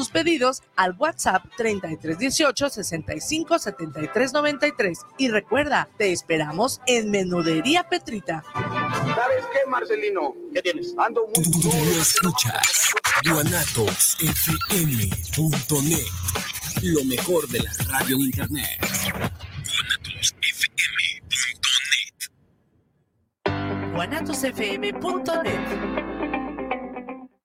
tus pedidos al WhatsApp 3318 65 73 93. Y recuerda, te esperamos en Menudería Petrita. ¿Sabes qué, Marcelino? ¿Qué tienes? Ando muy... Tú, tú, escuchas guanatosfm.net, lo mejor de la radio en internet. guanatosfm.net. guanatosfm.net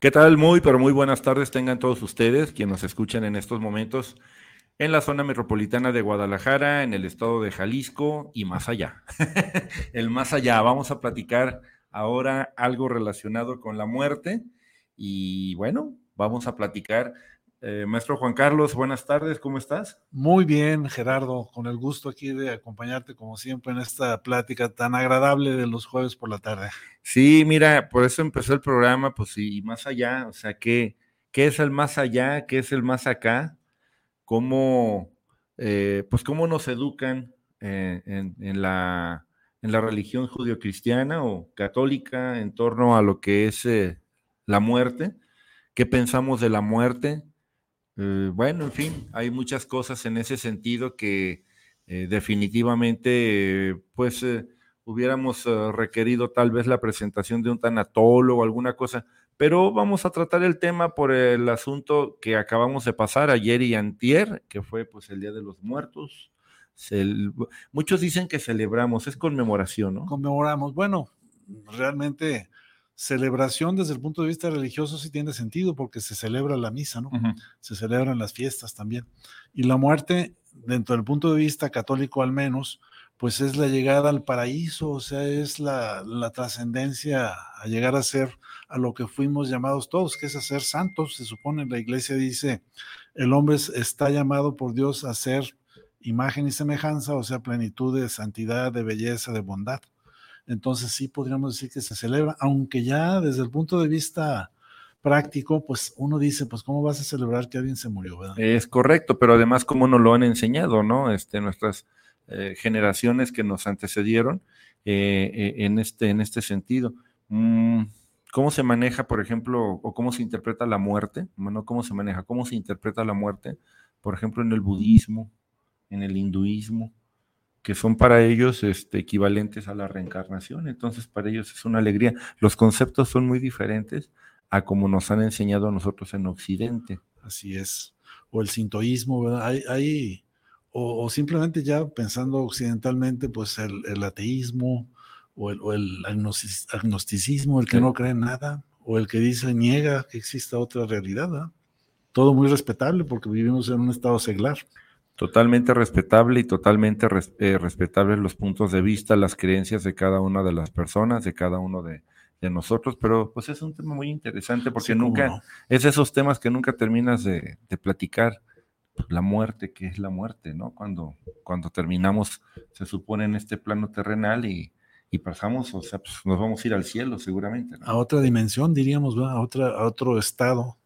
¿Qué tal? Muy, pero muy buenas tardes tengan todos ustedes, quienes nos escuchan en estos momentos en la zona metropolitana de Guadalajara, en el estado de Jalisco y más allá. el más allá. Vamos a platicar ahora algo relacionado con la muerte y bueno, vamos a platicar eh, maestro Juan Carlos, buenas tardes, ¿cómo estás? Muy bien, Gerardo, con el gusto aquí de acompañarte como siempre en esta plática tan agradable de los jueves por la tarde. Sí, mira, por eso empezó el programa, pues y más allá, o sea, ¿qué, qué es el más allá? ¿Qué es el más acá? ¿Cómo, eh, pues cómo nos educan eh, en, la, en la religión judio-cristiana o católica en torno a lo que es la muerte? ¿Qué pensamos de la muerte? Eh, bueno, en fin, hay muchas cosas en ese sentido que eh, definitivamente, pues, eh, hubiéramos requerido tal vez la presentación de un tanatólogo o alguna cosa, pero vamos a tratar el tema por el asunto que acabamos de pasar ayer y antier, que fue pues el Día de los Muertos. muchos dicen que celebramos, es conmemoración, ¿no? Conmemoramos. Bueno, realmente celebración desde el punto de vista religioso sí tiene sentido porque se celebra la misa, ¿no? Se celebran las fiestas también. Y la muerte, dentro del punto de vista católico al menos, pues es la llegada al paraíso, o sea, es la, la trascendencia a llegar a ser a lo que fuimos llamados todos, que es a ser santos. Se supone, la iglesia dice, el hombre está llamado por Dios a ser imagen y semejanza, o sea, plenitud de santidad, de belleza, de bondad entonces sí podríamos decir que se celebra, aunque ya desde el punto de vista práctico, pues uno dice, pues cómo vas a celebrar que alguien se murió. Es correcto, pero además cómo nos lo han enseñado, ¿no? Este, nuestras eh, generaciones que nos antecedieron eh, eh, en, este, en este sentido. Mm, ¿Cómo se maneja, por ejemplo, o cómo se interpreta la muerte? Bueno, ¿cómo se maneja? ¿Cómo se interpreta la muerte? Por ejemplo, en el budismo, en el hinduismo, que son para ellos este, equivalentes a la reencarnación. Entonces, para ellos es una alegría. Los conceptos son muy diferentes a como nos han enseñado a nosotros en Occidente. Así es. O el sintoísmo, ¿verdad? Hay, hay o, simplemente ya pensando occidentalmente, pues el, ateísmo o el, o el, agnosticismo, el que no cree en nada, o el que dice niega que exista otra realidad. ¿verdad? Todo muy respetable porque vivimos en un estado seglar. Totalmente respetable y totalmente eh, respetable los puntos de vista, las creencias de cada una de las personas, de cada uno de, nosotros, pero pues es un tema muy interesante porque nunca, es esos temas que nunca terminas de, platicar. Pues, la muerte, ¿qué es la muerte? ¿No? Cuando, cuando terminamos, se supone en este plano terrenal y, y pasamos, o sea, pues nos vamos a ir al cielo seguramente. A otra dimensión, diríamos, A, otra, a otro estado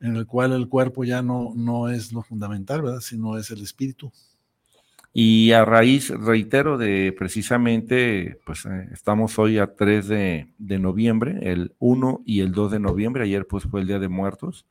en el cual el cuerpo ya no, no es lo fundamental, ¿verdad? Sino es el espíritu. Y a raíz, reitero, de precisamente, pues eh, estamos hoy a 3 de, noviembre, el 1 y el 2 de noviembre, ayer pues fue el Día de Muertos,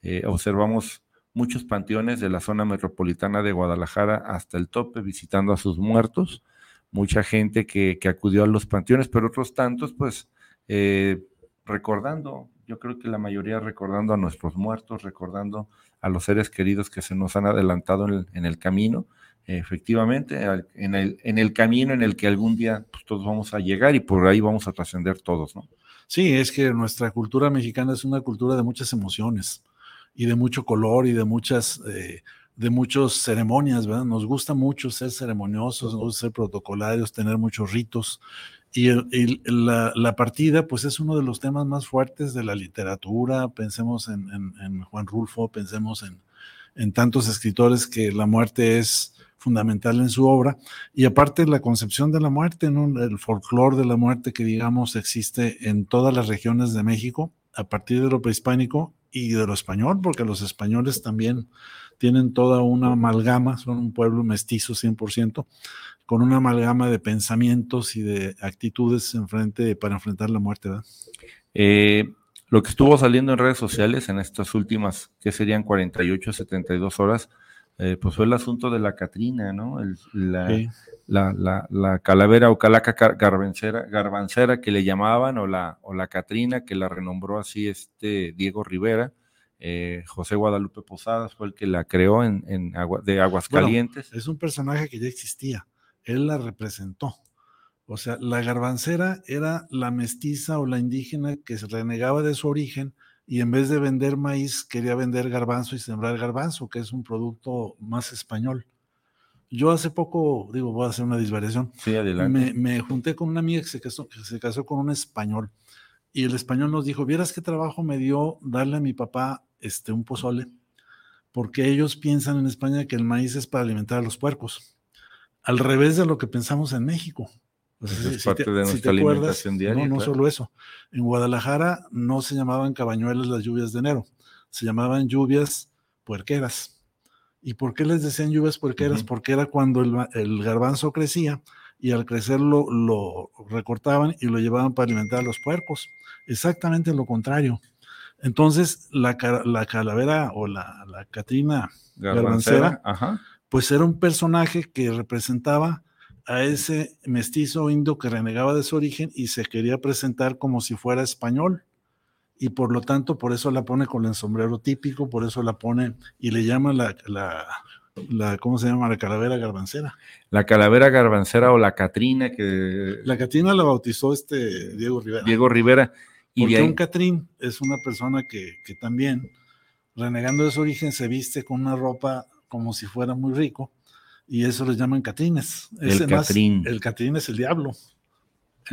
eh, observamos muchos panteones de la zona metropolitana de Guadalajara hasta el tope visitando a sus muertos, mucha gente que, acudió a los panteones, pero otros tantos pues eh, recordando, yo creo que la mayoría recordando a nuestros muertos, recordando a los seres queridos que se nos han adelantado en el camino efectivamente, en el, en el camino en el que algún día pues, todos vamos a llegar y por ahí vamos a trascender todos, ¿no? Sí, es que nuestra cultura mexicana es una cultura de muchas emociones y de mucho color y de muchas, eh, de muchas ceremonias, ¿verdad? Nos gusta mucho ser ceremoniosos, ser protocolarios, tener muchos ritos. Y, la, partida, pues es uno de los temas más fuertes de la literatura. Pensemos en, Juan Rulfo, pensemos en, tantos escritores que la muerte es fundamental en su obra. Y aparte la concepción de la muerte, el folclore de la muerte que digamos existe en todas las regiones de México a partir de lo prehispánico y de lo español, porque los españoles también tienen toda una amalgama, son un pueblo mestizo 100%, con una amalgama de pensamientos y de actitudes en frente, para enfrentar la muerte. Eh, lo que estuvo saliendo en redes sociales en estas últimas, que serían 48, 72 horas, eh, pues fue el asunto de la Catrina, ¿no? la, calavera o calaca garbancera, garbancera que le llamaban, o la, o la Catrina, que la renombró así este Diego Rivera. Eh, José Guadalupe Posadas fue el que la creó en, en de Aguascalientes. es un personaje que ya existía, él la representó. O sea, la garbancera era la mestiza o la indígena que se renegaba de su origen y en vez de vender maíz quería vender garbanzo y sembrar garbanzo, que es un producto más español. Yo hace poco, digo, voy a hacer una disvariación. Sí, adelante. Me, junté con una amiga que se, casó, que se casó con un español y el español nos dijo, vieras qué trabajo me dio darle a mi papá este, un pozole, porque ellos piensan en España que el maíz es para alimentar a los puercos, al revés de lo que pensamos en México. Pues es parte de nuestra alimentación diaria. No, no solo eso. En Guadalajara no se llamaban cabañuelas las lluvias de enero, se llamaban lluvias puerqueras. ¿Y por qué les decían lluvias puerqueras? Porque era cuando el, garbanzo crecía y al crecer lo, recortaban y lo llevaban para alimentar a los puercos. Exactamente lo contrario. Entonces, la, la calavera o la, la Catrina garbancera, pues era un personaje que representaba a ese mestizo indio que renegaba de su origen y se quería presentar como si fuera español. Y por lo tanto, por eso la pone con el sombrero típico, por eso la pone y le llama la, la, ¿cómo se llama? La calavera garbancera. La calavera garbancera o la Catrina que... La Catrina la bautizó este Diego Rivera. Diego Rivera. Y Porque un Catrín es una persona que, que también, renegando de su origen, se viste con una ropa como si fuera muy rico y eso les llaman catrines. El catrín. el catrín es el diablo.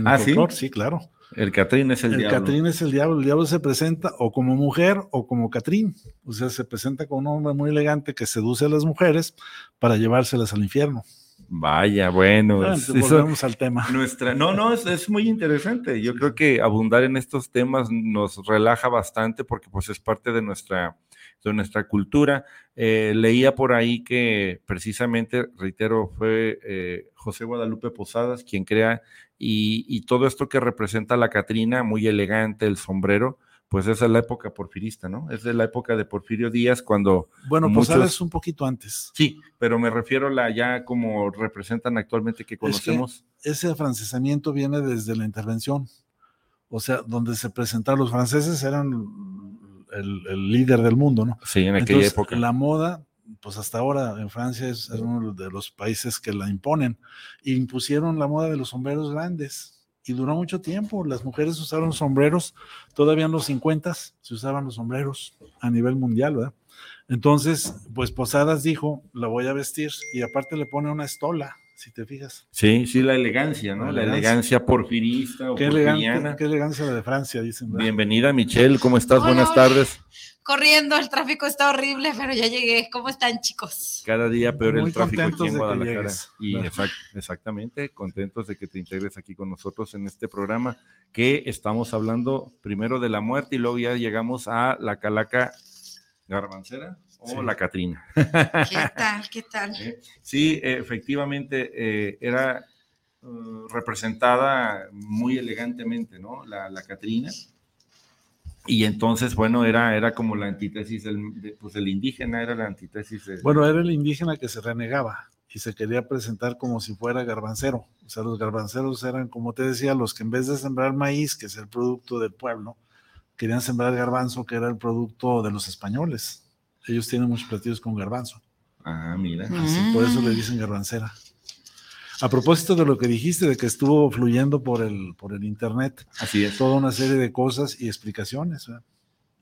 ah, sí. Sí, claro. El catrín es el, diablo. El catrín es el diablo. El diablo se presenta o como mujer o como catrín. O sea, se presenta como un hombre muy elegante que seduce a las mujeres para llevárselas al infierno. Vaya, bueno. Ah, volvemos al tema. Nuestra, no, no, es, es muy interesante. Yo creo que abundar en estos temas nos relaja bastante porque pues es parte de nuestra de nuestra cultura. Eh, leía por ahí que precisamente, reitero, fue eh, José Guadalupe Posadas quien crea y, todo esto que representa la Catrina, muy elegante, el sombrero, pues esa es la época porfirista, ¿no? Es de la época de Porfirio Díaz cuando... Bueno, Posadas es un poquito antes. Sí, pero me refiero a la ya como representan actualmente que conocemos. ese afrancesamiento viene desde la intervención, o sea, donde se presentaron los franceses eran el, líder del mundo, ¿no? Sí, en aquella época. La moda, pues hasta ahora en Francia es, uno de los países que la imponen. impusieron la moda de los sombreros grandes y duró mucho tiempo. Las mujeres usaron sombreros, todavía en los 50 se usaban los sombreros a nivel mundial, ¿verdad? Entonces, pues Posadas dijo, la voy a vestir y aparte le pone una estola si te fijas. Sí, sí, la elegancia, ¿no? La, elegancia. porfirista o qué, qué elegancia la de Francia, dicen. Bienvenida, Michelle, ¿cómo estás? Buenas tardes. Corriendo, el tráfico está horrible, pero ya llegué. ¿Cómo están, chicos? Cada día peor Muy el tráfico aquí en Guadalajara. Y Claro. exact- exactamente, contentos de que te integres aquí con nosotros en este programa que estamos hablando primero de la muerte y luego ya llegamos a la calaca garbancera o Sí. la Catrina. ¿Qué tal? ¿Qué tal? Sí, efectivamente, eh, era eh, representada muy elegantemente, ¿no? La, la Catrina. Y entonces, bueno, era, era como la antítesis del, de- pues el indígena, era la antítesis de... Bueno, era el indígena que se renegaba y se quería presentar como si fuera garbancero. O sea, los garbanceros eran, como te decía, los que en vez de sembrar maíz, que es el producto del pueblo, querían sembrar garbanzo, que era el producto de los españoles. Ellos tienen muchos platillos con garbanzo. Ah, mira. Así, por eso le dicen garbancera. A propósito de lo que dijiste, de que estuvo fluyendo por el, por el internet, Así es. toda una serie de cosas y explicaciones. ¿verdad?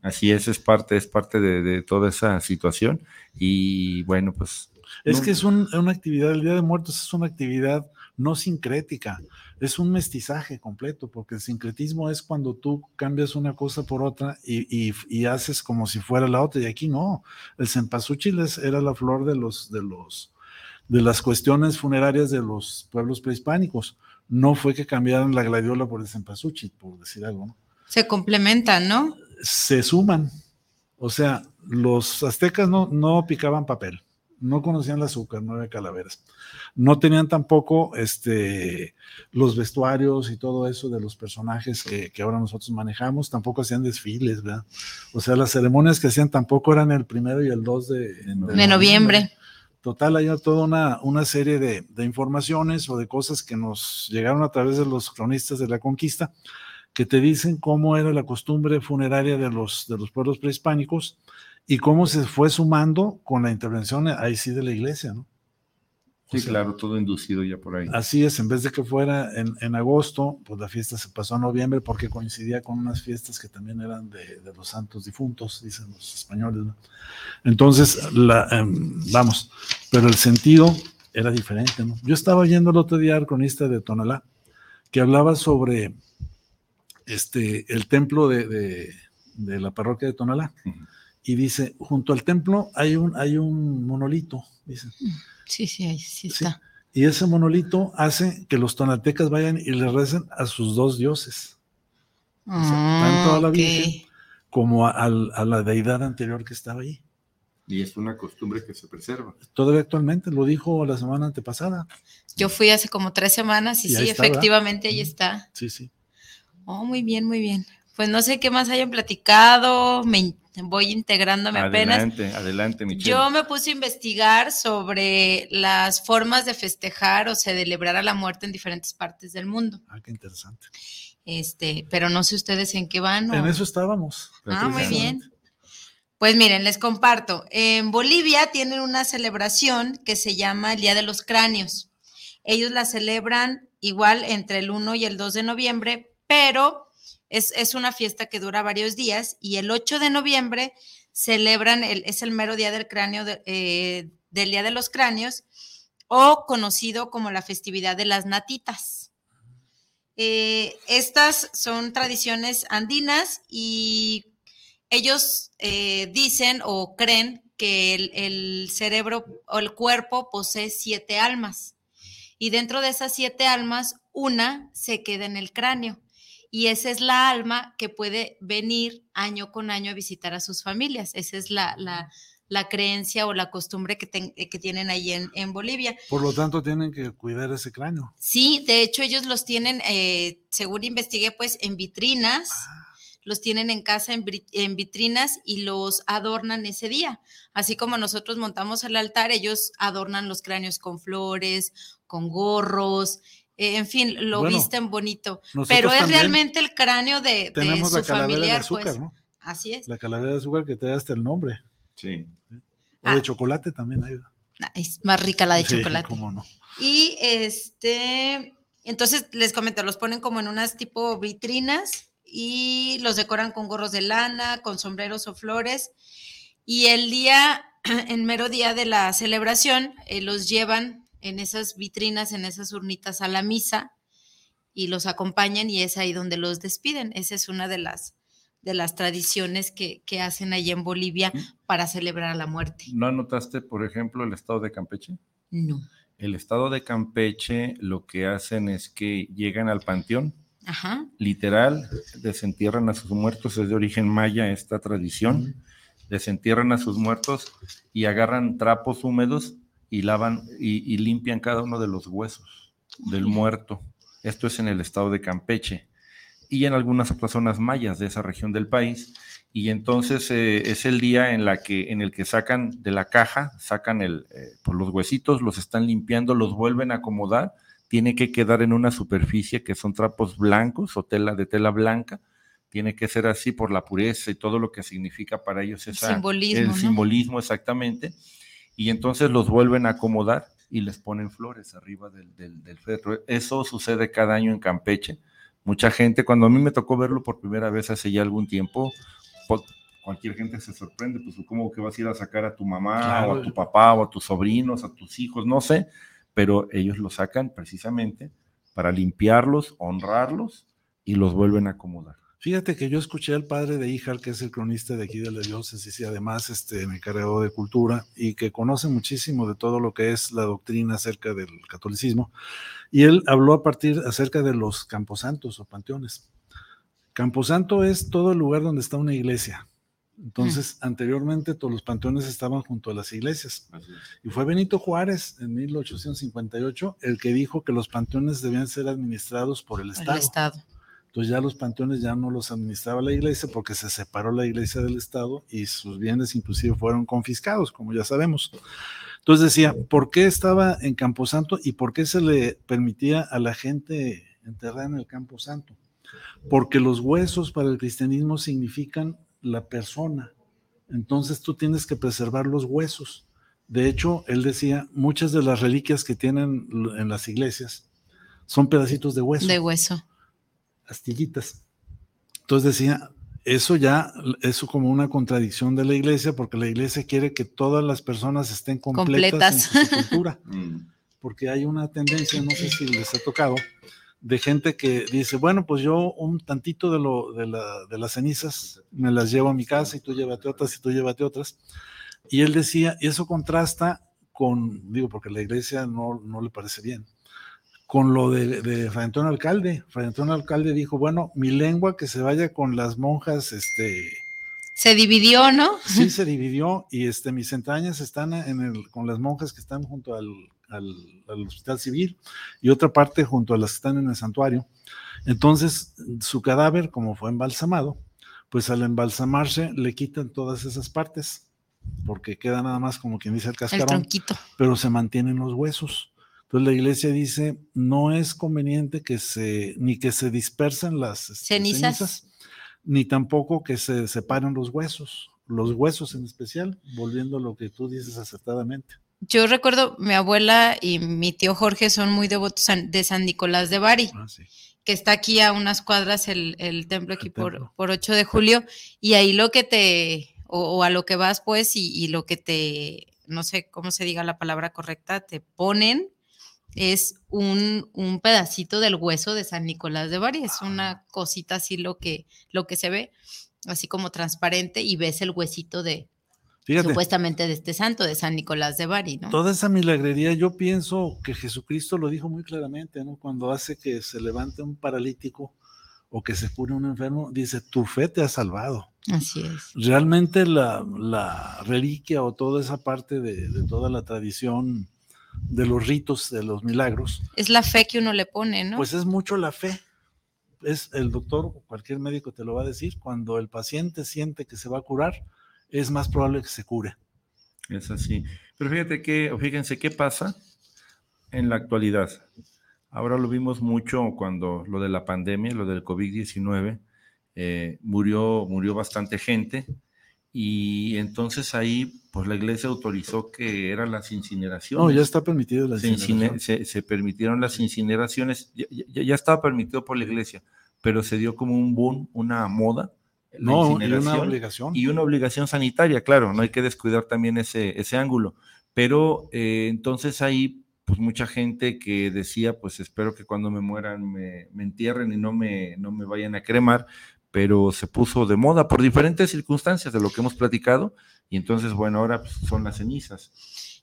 Así es, es parte, es parte de, de toda esa situación. Y bueno, pues. Es no- que es un- una actividad, el Día de Muertos es una actividad no sincrética, es un mestizaje completo, porque el sincretismo es cuando tú cambias una cosa por otra y, y- y haces como si fuera la otra, y aquí no. El cempasúchil era la flor de los, de los, de las cuestiones funerarias de los pueblos prehispánicos. No fue que cambiaran la gladiola por el cempasúchil, por decir algo, ¿no? Se complementan, ¿no? se suman. O sea, los aztecas no, no picaban papel, no conocían el azúcar, no había calaveras. No tenían tampoco este, los vestuarios y todo eso de los personajes que, que ahora nosotros manejamos, tampoco hacían desfiles, ¿verdad? O sea, las ceremonias que hacían tampoco eran el primero y el 2 de, De noviembre. Total, hay toda una, una serie de, de informaciones o de cosas que nos llegaron a través de los cronistas de la conquista que te dicen cómo era la costumbre funeraria de los, de los pueblos prehispánicos y cómo se fue sumando con la intervención ahí sí de la iglesia, ¿no? Sí, O sea, claro, todo inducido ya por ahí. Así es, en vez de que fuera en, en agosto, pues la fiesta se pasó a noviembre porque coincidía con unas fiestas que también eran de, de los santos difuntos, dicen los españoles. ¿no? Entonces, la, em, vamos, pero el sentido era diferente. ¿no? Yo estaba oyendo el otro día al cronista de Tonalá que hablaba sobre este, el templo de, de- de la parroquia de Tonalá y dice, junto al templo hay un, hay un monolito, dice. Sí, sí, ahí sí Sí. está. Y ese monolito hace que los tonaltecas vayan y le recen a sus dos dioses, sea, tanto a la Ah, ok. Virgen como a, la deidad anterior que estaba ahí. Y es una costumbre que se preserva. Todavía actualmente, lo dijo la semana antepasada. Yo fui hace como tres semanas y, Y ahí sí, está, ¿verdad? efectivamente ahí está. Sí, sí. Oh, muy bien, muy bien. Pues no sé qué más hayan platicado, me voy integrándome apenas. Adelante, adelante, Michelle. Yo me puse a investigar sobre las formas de festejar o celebrar a la muerte en diferentes partes del mundo. Ah, qué interesante. Este, pero no sé ustedes en qué van. En o- eso estábamos. Ah, muy bien. Pues miren, les comparto. En Bolivia tienen una celebración que se llama el Día de los Cráneos. Ellos la celebran igual entre el 1 y el 2 de noviembre, pero es, es una fiesta que dura varios días y el 8 de noviembre celebran, el, es el mero día del cráneo, eh, del Día de los Cráneos, o conocido como la festividad de las natitas. Eh, estas son tradiciones andinas y ellos eh, dicen o creen que el cerebro o el cuerpo posee siete almas y dentro de esas siete almas una se queda en el cráneo y esa es la alma que puede venir año con año a visitar a sus familias. Esa es la, la, la creencia o la costumbre que, ten- que tienen ahí en, en Bolivia. Por lo tanto, tienen que cuidar ese cráneo. Sí, de hecho ellos los tienen, eh, según investigué, pues en vitrinas, los tienen en casa en, en vitrinas y los adornan ese día. Así como nosotros montamos el altar, ellos adornan los cráneos con flores, con gorros, eh, en fin, lo Bueno, visten bonito. Pero es realmente el cráneo de, de Tenemos su la calavera de familiar, azúcar, pues. ¿no? Así es. La calavera de azúcar que te da hasta el nombre. Sí. O Ah. de chocolate también hay. Ah, Es más rica la de Sí, chocolate. cómo no. Y este, entonces les comento, los ponen como en unas tipo vitrinas y los decoran con gorros de lana, con sombreros o flores. Y el día, en mero día de la celebración, eh, los llevan en esas vitrinas, en esas urnitas a la misa y los acompañan y es ahí donde los despiden. Esa es una de las, de las tradiciones que, que hacen allá en Bolivia para celebrar la muerte. ¿No anotaste, por ejemplo, el estado de Campeche? No. El estado de Campeche lo que hacen es que llegan al panteón, Ajá. literal, desentierran a sus muertos, es de origen maya esta tradición, desentierran a sus muertos y agarran trapos húmedos y lavan y, y limpian cada uno de los huesos del muerto. Esto es en el estado de Campeche y en algunas otras zonas mayas de esa región del país. Y entonces eh, es el día en, la que, en el que sacan de la caja, sacan el, eh, por los huesitos, los están limpiando, los vuelven a acomodar. Tiene que quedar en una superficie que son trapos blancos o tela de tela blanca. Tiene que ser así por la pureza y todo lo que significa para ellos esa, simbolismo, el ¿no? simbolismo exactamente. Y entonces los vuelven a acomodar y les ponen flores arriba del, del. Eso sucede cada año en Campeche mucha gente, cuando a mí me tocó verlo por primera vez hace ya algún tiempo, pues, cualquier gente se sorprende, pues cómo que vas a ir a sacar a tu mamá Claro. o a tu papá o a tus sobrinos, a tus hijos, no sé, pero ellos lo sacan precisamente para limpiarlos, honrarlos y los vuelven a acomodar. Fíjate que yo escuché al padre de Híjar, que es el cronista de aquí de la diócesis y además este, me encargado de cultura y que conoce muchísimo de todo lo que es la doctrina acerca del catolicismo. Y él habló a partir acerca de los camposantos o panteones. Camposanto es todo el lugar donde está una iglesia. Entonces, anteriormente todos los panteones estaban junto a las iglesias. Y fue Benito Juárez en 1858 el que dijo que los panteones debían ser administrados por el El Estado. Entonces ya los panteones ya no los administraba la iglesia porque se separó la iglesia del Estado y sus bienes inclusive fueron confiscados, como ya sabemos. Entonces decía, ¿por qué estaba en Camposanto y por qué se le permitía a la gente enterrar en el Camposanto? Porque los huesos para el cristianismo significan la persona. Entonces tú tienes que preservar los huesos. De hecho, él decía, muchas de las reliquias que tienen en las iglesias son pedacitos de hueso De hueso. Astillitas. Entonces decía, eso ya es como una contradicción de la iglesia, porque la iglesia quiere que todas las personas estén completas, Completas. en su sepultura, porque hay una tendencia, no sé si les ha tocado, de gente que dice, bueno, pues yo un tantito de, lo, de, la- de las cenizas me las llevo a mi casa y tú llévate otras y tú llévate otras. Y él decía, y eso contrasta con, digo, porque la iglesia no, no le parece bien, con lo de, de Fray Antonio Alcalde. Fray Antonio Alcalde dijo, bueno, mi lengua que se vaya con las monjas, este, Se dividió, ¿no? sí se dividió y este, mis entrañas están en el, con las monjas que están junto al, al, al hospital civil y otra parte junto a las que están en el santuario. Entonces, su cadáver, como fue embalsamado, pues al embalsamarse le quitan todas esas partes, porque queda nada más como quien dice el cascarón pero se mantienen los huesos. Entonces la iglesia dice, no es conveniente que se, ni que se dispersen las este, Cenizas. ni tampoco que se separen los huesos, los huesos en especial, volviendo a lo que tú dices acertadamente. Yo recuerdo, mi abuela y mi tío Jorge son muy devotos de San Nicolás de Bari, Ah, sí. que está aquí a unas cuadras el, el templo aquí El por, por 8 de julio, y ahí lo que te, o, o a lo que vas pues, y, y lo que te, no sé cómo se diga la palabra correcta, te ponen es un, un pedacito del hueso de San Nicolás de Bari, es una cosita así lo que, lo que se ve, así como transparente, y ves el huesito de, Fíjate, supuestamente de este santo, de San Nicolás de Bari, ¿no? toda esa milagrería, yo pienso que Jesucristo lo dijo muy claramente, ¿no? Cuando hace que se levante un paralítico o que se cure un enfermo, dice, tu fe te ha salvado. Así es. realmente la, la reliquia o toda esa parte de, de toda la tradición de los ritos, de los milagros, Es la fe que uno le pone, ¿no? pues es mucho la fe. Es el doctor o cualquier médico te lo va a decir, cuando el paciente siente que se va a curar, es más probable que se cure. Es así. Pero fíjate que, o fíjense qué pasa en la actualidad. Ahora lo vimos mucho cuando lo de la pandemia, lo del COVID-19, eh, murió, murió bastante gente y entonces ahí pues la iglesia autorizó que eran las incineraciones. No, ya está permitido la se, incine- incineración. se- se permitieron las incineraciones, ya, ya- ya estaba permitido por la iglesia, pero se dio como un boom, una moda. la No, y una obligación. y una obligación sanitaria, claro, no hay que descuidar también ese, ese ángulo. Pero eh, entonces ahí, pues mucha gente que decía, pues espero que cuando me mueran me, me entierren y no me, no me vayan a cremar, pero se puso de moda por diferentes circunstancias de lo que hemos platicado, y entonces, bueno, ahora pues, son las cenizas.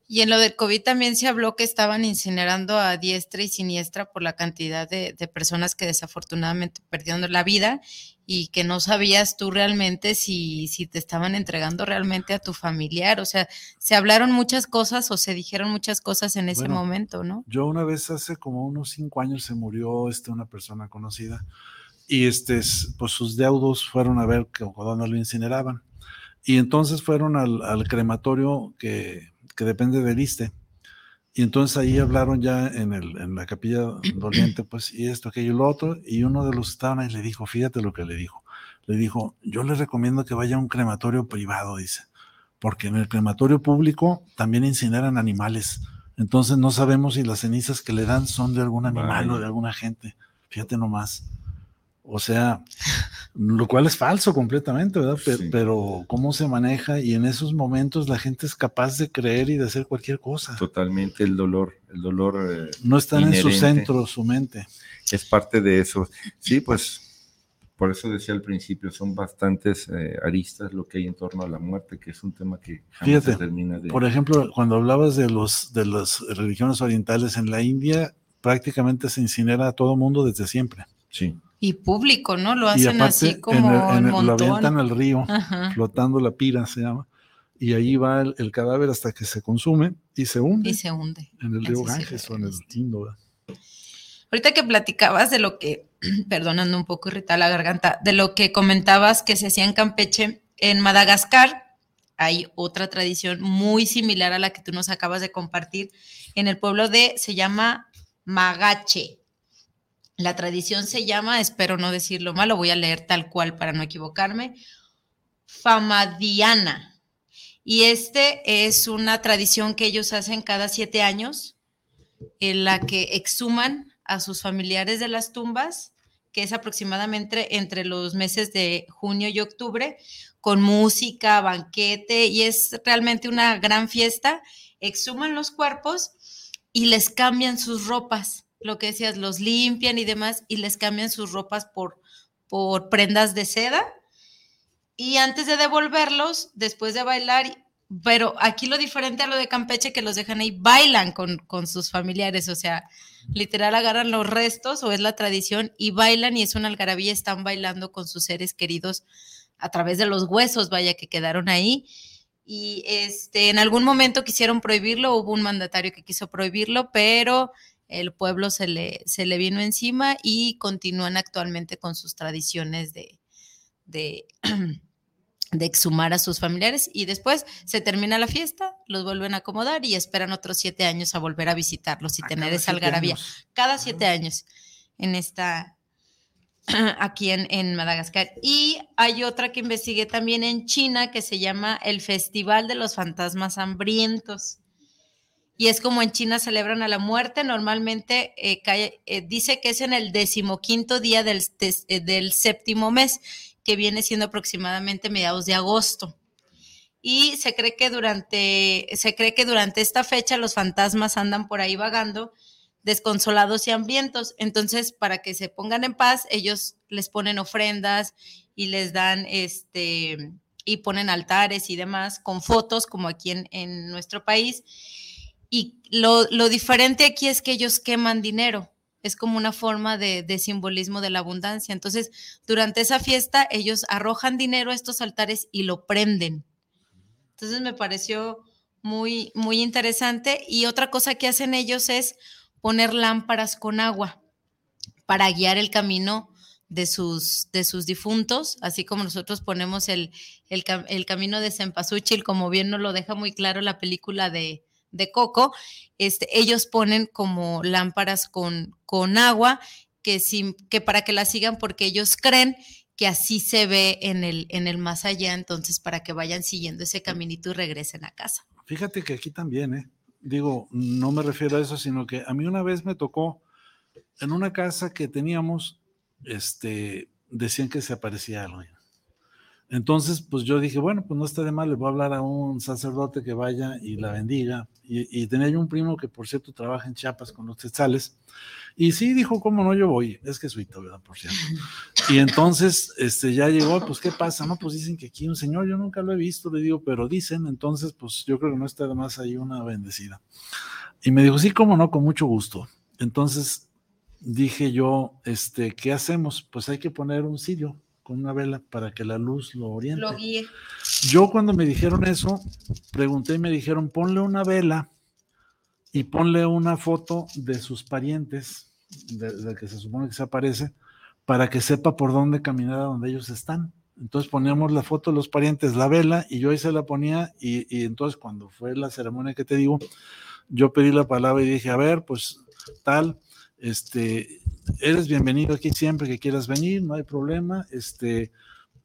Y en lo del COVID también se habló que estaban incinerando a diestra y siniestra por la cantidad de, de, personas que desafortunadamente perdieron la vida y que no sabías tú realmente si, si te estaban entregando realmente a tu familiar. O sea, se hablaron muchas cosas o se dijeron muchas cosas en ese bueno, momento, ¿no? Yo una vez hace como unos cinco años se murió este, una persona conocida y este, pues sus deudos fueron a ver que, cuando lo incineraban. Y entonces fueron al, al crematorio que que depende del ISTE. Y entonces ahí hablaron ya en, el, en la capilla doliente, pues, y esto, aquello y lo otro, y uno de los que estaban ahí le dijo, fíjate lo que le dijo, le dijo, yo le recomiendo que vaya a un crematorio privado, dice, porque en el crematorio público también incineran animales, entonces no sabemos si las cenizas que le dan son de algún animal o de alguna gente, fíjate nomás. O sea, lo cual es falso completamente, ¿verdad? Pero, sí. pero, cómo se maneja y en esos momentos la gente es capaz de creer y de hacer cualquier cosa. Totalmente el dolor, el dolor. Eh, no están inherente. en su centro, su mente. Es parte de eso. Sí, pues por eso decía al principio, son bastantes eh, aristas lo que hay en torno a la muerte, que es un tema que jamás Fíjate, se termina de... Por ejemplo, cuando hablabas de los de las religiones orientales en la India, prácticamente se incinera a todo mundo desde siempre. Sí y público, ¿no? Lo hacen aparte, así como en el, en el, montón. lo avientan al río, Ajá. flotando la pira se llama, y ahí va el, el, cadáver hasta que se consume y se hunde. Y se hunde. En el río Ganges o en el Indo. ¿verdad? Ahorita que platicabas de lo que, perdonando un poco irritada la garganta, de lo que comentabas que se hacía en Campeche, en Madagascar hay otra tradición muy similar a la que tú nos acabas de compartir. En el pueblo de, se llama Magache la tradición se llama, espero no decirlo mal, lo voy a leer tal cual para no equivocarme, Famadiana. Y este es una tradición que ellos hacen cada siete años, en la que exhuman a sus familiares de las tumbas, que es aproximadamente entre los meses de junio y octubre, con música, banquete, y es realmente una gran fiesta. Exhuman los cuerpos y les cambian sus ropas lo que decías, los limpian y demás y les cambian sus ropas por, por prendas de seda. Y antes de devolverlos, después de bailar, pero aquí lo diferente a lo de Campeche, que los dejan ahí, bailan con, con sus familiares, o sea, literal agarran los restos o es la tradición y bailan y es una algarabía, están bailando con sus seres queridos a través de los huesos, vaya, que quedaron ahí. Y este, en algún momento quisieron prohibirlo, hubo un mandatario que quiso prohibirlo, pero el pueblo se le, se le vino encima y continúan actualmente con sus tradiciones de, de, de, exhumar a sus familiares y después se termina la fiesta, los vuelven a acomodar y esperan otros siete años a volver a visitarlos y a tener esa algarabía. Cada siete años en esta, aquí en, en, Madagascar. Y hay otra que investigué también en China que se llama el Festival de los Fantasmas Hambrientos y es como en China celebran a la muerte, normalmente eh, eh, dice que es en el decimoquinto día del, de, eh, del, séptimo mes, que viene siendo aproximadamente mediados de agosto. Y se cree que durante, se cree que durante esta fecha los fantasmas andan por ahí vagando, desconsolados y hambrientos. Entonces, para que se pongan en paz, ellos les ponen ofrendas y les dan este y ponen altares y demás con fotos, como aquí en, en nuestro país y lo, lo, diferente aquí es que ellos queman dinero. Es como una forma de, de, simbolismo de la abundancia. Entonces, durante esa fiesta, ellos arrojan dinero a estos altares y lo prenden. Entonces, me pareció muy, muy interesante. Y otra cosa que hacen ellos es poner lámparas con agua para guiar el camino de sus, de sus difuntos, así como nosotros ponemos el, el, camino de Cempasúchil, como bien nos lo deja muy claro la película de, de coco, este, ellos ponen como lámparas con, con agua que, sin, que para que la sigan porque ellos creen que así se ve en el, en el más allá, entonces para que vayan siguiendo ese caminito y regresen a casa. Fíjate que aquí también, ¿eh? digo, no me refiero a eso, sino que a mí una vez me tocó en una casa que teníamos, este, decían que se aparecía algo. Entonces, pues yo dije, bueno, pues no está de mal, le voy a hablar a un sacerdote que vaya y la bendiga Y, y tenía yo un primo que, por cierto, trabaja en Chiapas con los tetzales. Y sí, dijo, ¿cómo no? Yo voy. Es que jesuita, ¿verdad? Por cierto. Y entonces, este, ya llegó, pues, ¿qué pasa? No, pues dicen que aquí un señor, yo nunca lo he visto, le digo, pero dicen, entonces, pues, yo creo que no está de más ahí una bendecida. Y me dijo, sí, cómo no, con mucho gusto. Entonces, dije yo, este, ¿qué hacemos? Pues hay que poner un cirio con una vela para que la luz lo oriente. Lo guíe. Yo cuando me dijeron eso, pregunté y me dijeron, ponle una vela y ponle una foto de sus parientes, de, de que se supone que se aparece, para que sepa por dónde caminar a donde ellos están. Entonces poníamos la foto de los parientes, la vela, y yo ahí se la ponía, y, y entonces cuando fue la ceremonia que te digo, yo pedí la palabra y dije, a ver, pues tal, este, eres bienvenido aquí siempre que quieras venir, no hay problema, este,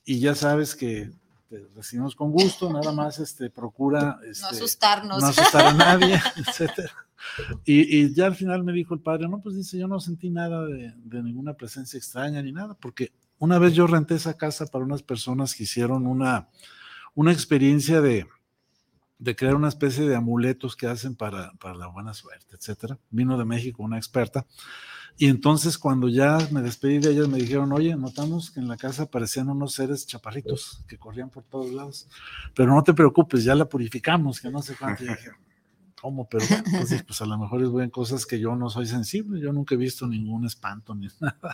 y ya sabes que te recibimos con gusto, nada más, este, procura, este, no asustarnos. no asustar a nadie, etcétera. Y, y, ya al final me dijo el padre, no, pues dice, yo no sentí nada de, de, ninguna presencia extraña ni nada, porque una vez yo renté esa casa para unas personas que hicieron una, una experiencia de, de crear una especie de amuletos que hacen para, para la buena suerte, etcétera. Vino de México una experta. Y entonces cuando ya me despedí de ellas me dijeron, oye, notamos que en la casa aparecían unos seres chaparritos que corrían por todos lados, pero no te preocupes, ya la purificamos, que no sé cuánto. Y ¿cómo? Pero bueno, pues, pues, a lo mejor es en cosas que yo no soy sensible, yo nunca he visto ningún espanto ni nada.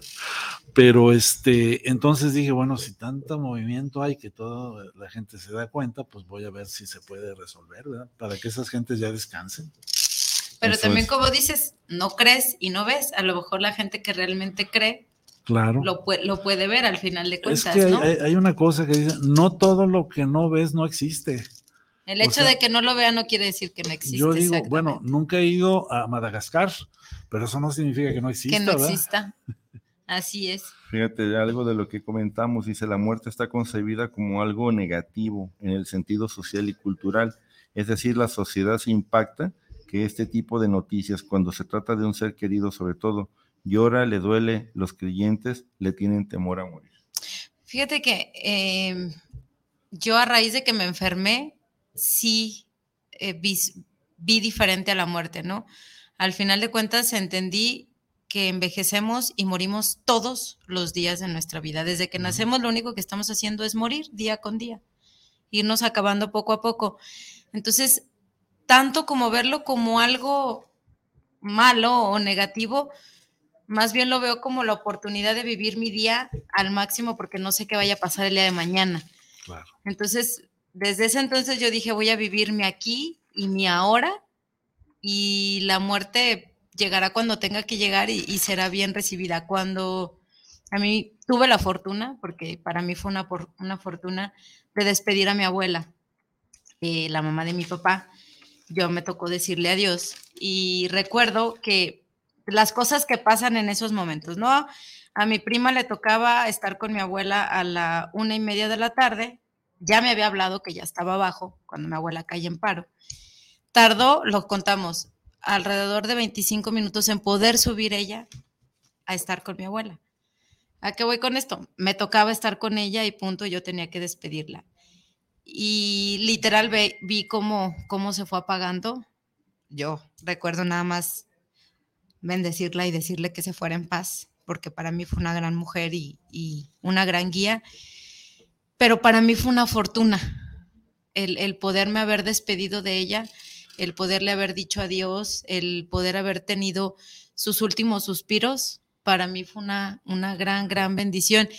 Pero este, entonces dije, bueno, si tanto movimiento hay que toda la gente se da cuenta, pues voy a ver si se puede resolver, ¿verdad? Para que esas gentes ya descansen. Pero Eso también, es. como dices, no crees y no ves. A lo mejor la gente que realmente cree Claro. Lo, lo, puede ver al final de cuentas. Es que hay, ¿no? hay, hay, una cosa que dice, no todo lo que no ves no existe. El hecho o sea, de que no lo vea no quiere decir que no existe. Yo digo, bueno, nunca he ido a Madagascar, pero eso no significa que no exista. Que no ¿verdad? exista. Así es. Fíjate, algo de lo que comentamos, dice, la muerte está concebida como algo negativo en el sentido social y cultural. Es decir, la sociedad se impacta que este tipo de noticias, cuando se trata de un ser querido sobre todo, llora, le duele, los creyentes le tienen temor a morir. Fíjate que eh, yo a raíz de que me enfermé, sí eh, vi, vi, diferente a la muerte, ¿no? Al final de cuentas entendí que envejecemos y morimos todos los días de nuestra vida. Desde que nacemos lo único que estamos haciendo es morir día con día, irnos acabando poco a poco. Entonces, tanto como verlo como algo malo o negativo, más bien lo veo como la oportunidad de vivir mi día al máximo porque no sé qué vaya a pasar el día de mañana. Claro. Entonces, desde ese entonces yo dije, voy a vivir mi aquí y mi ahora y la muerte llegará cuando tenga que llegar y, será bien recibida. Cuando a mí tuve la fortuna, porque para mí fue una, una fortuna, de despedir a mi abuela, eh, la mamá de mi papá, yo me tocó decirle adiós y recuerdo que las cosas que pasan en esos momentos, ¿no? A mi prima le tocaba estar con mi abuela a la una y media de la tarde, ya me había hablado que ya estaba abajo cuando mi abuela cae en paro. Tardó, lo contamos, alrededor de 25 minutos en poder subir ella a estar con mi abuela. ¿A qué voy con esto? Me tocaba estar con ella y punto, yo tenía que despedirla. Y literal vi cómo, cómo se fue apagando. Yo recuerdo nada más bendecirla y decirle que se fuera en paz, porque para mí fue una gran mujer y, y una gran guía, pero para mí fue una fortuna el, el poderme haber despedido de ella el poderle haber dicho adiós, el poder haber tenido sus últimos suspiros, para mí fue una, una gran, gran bendición.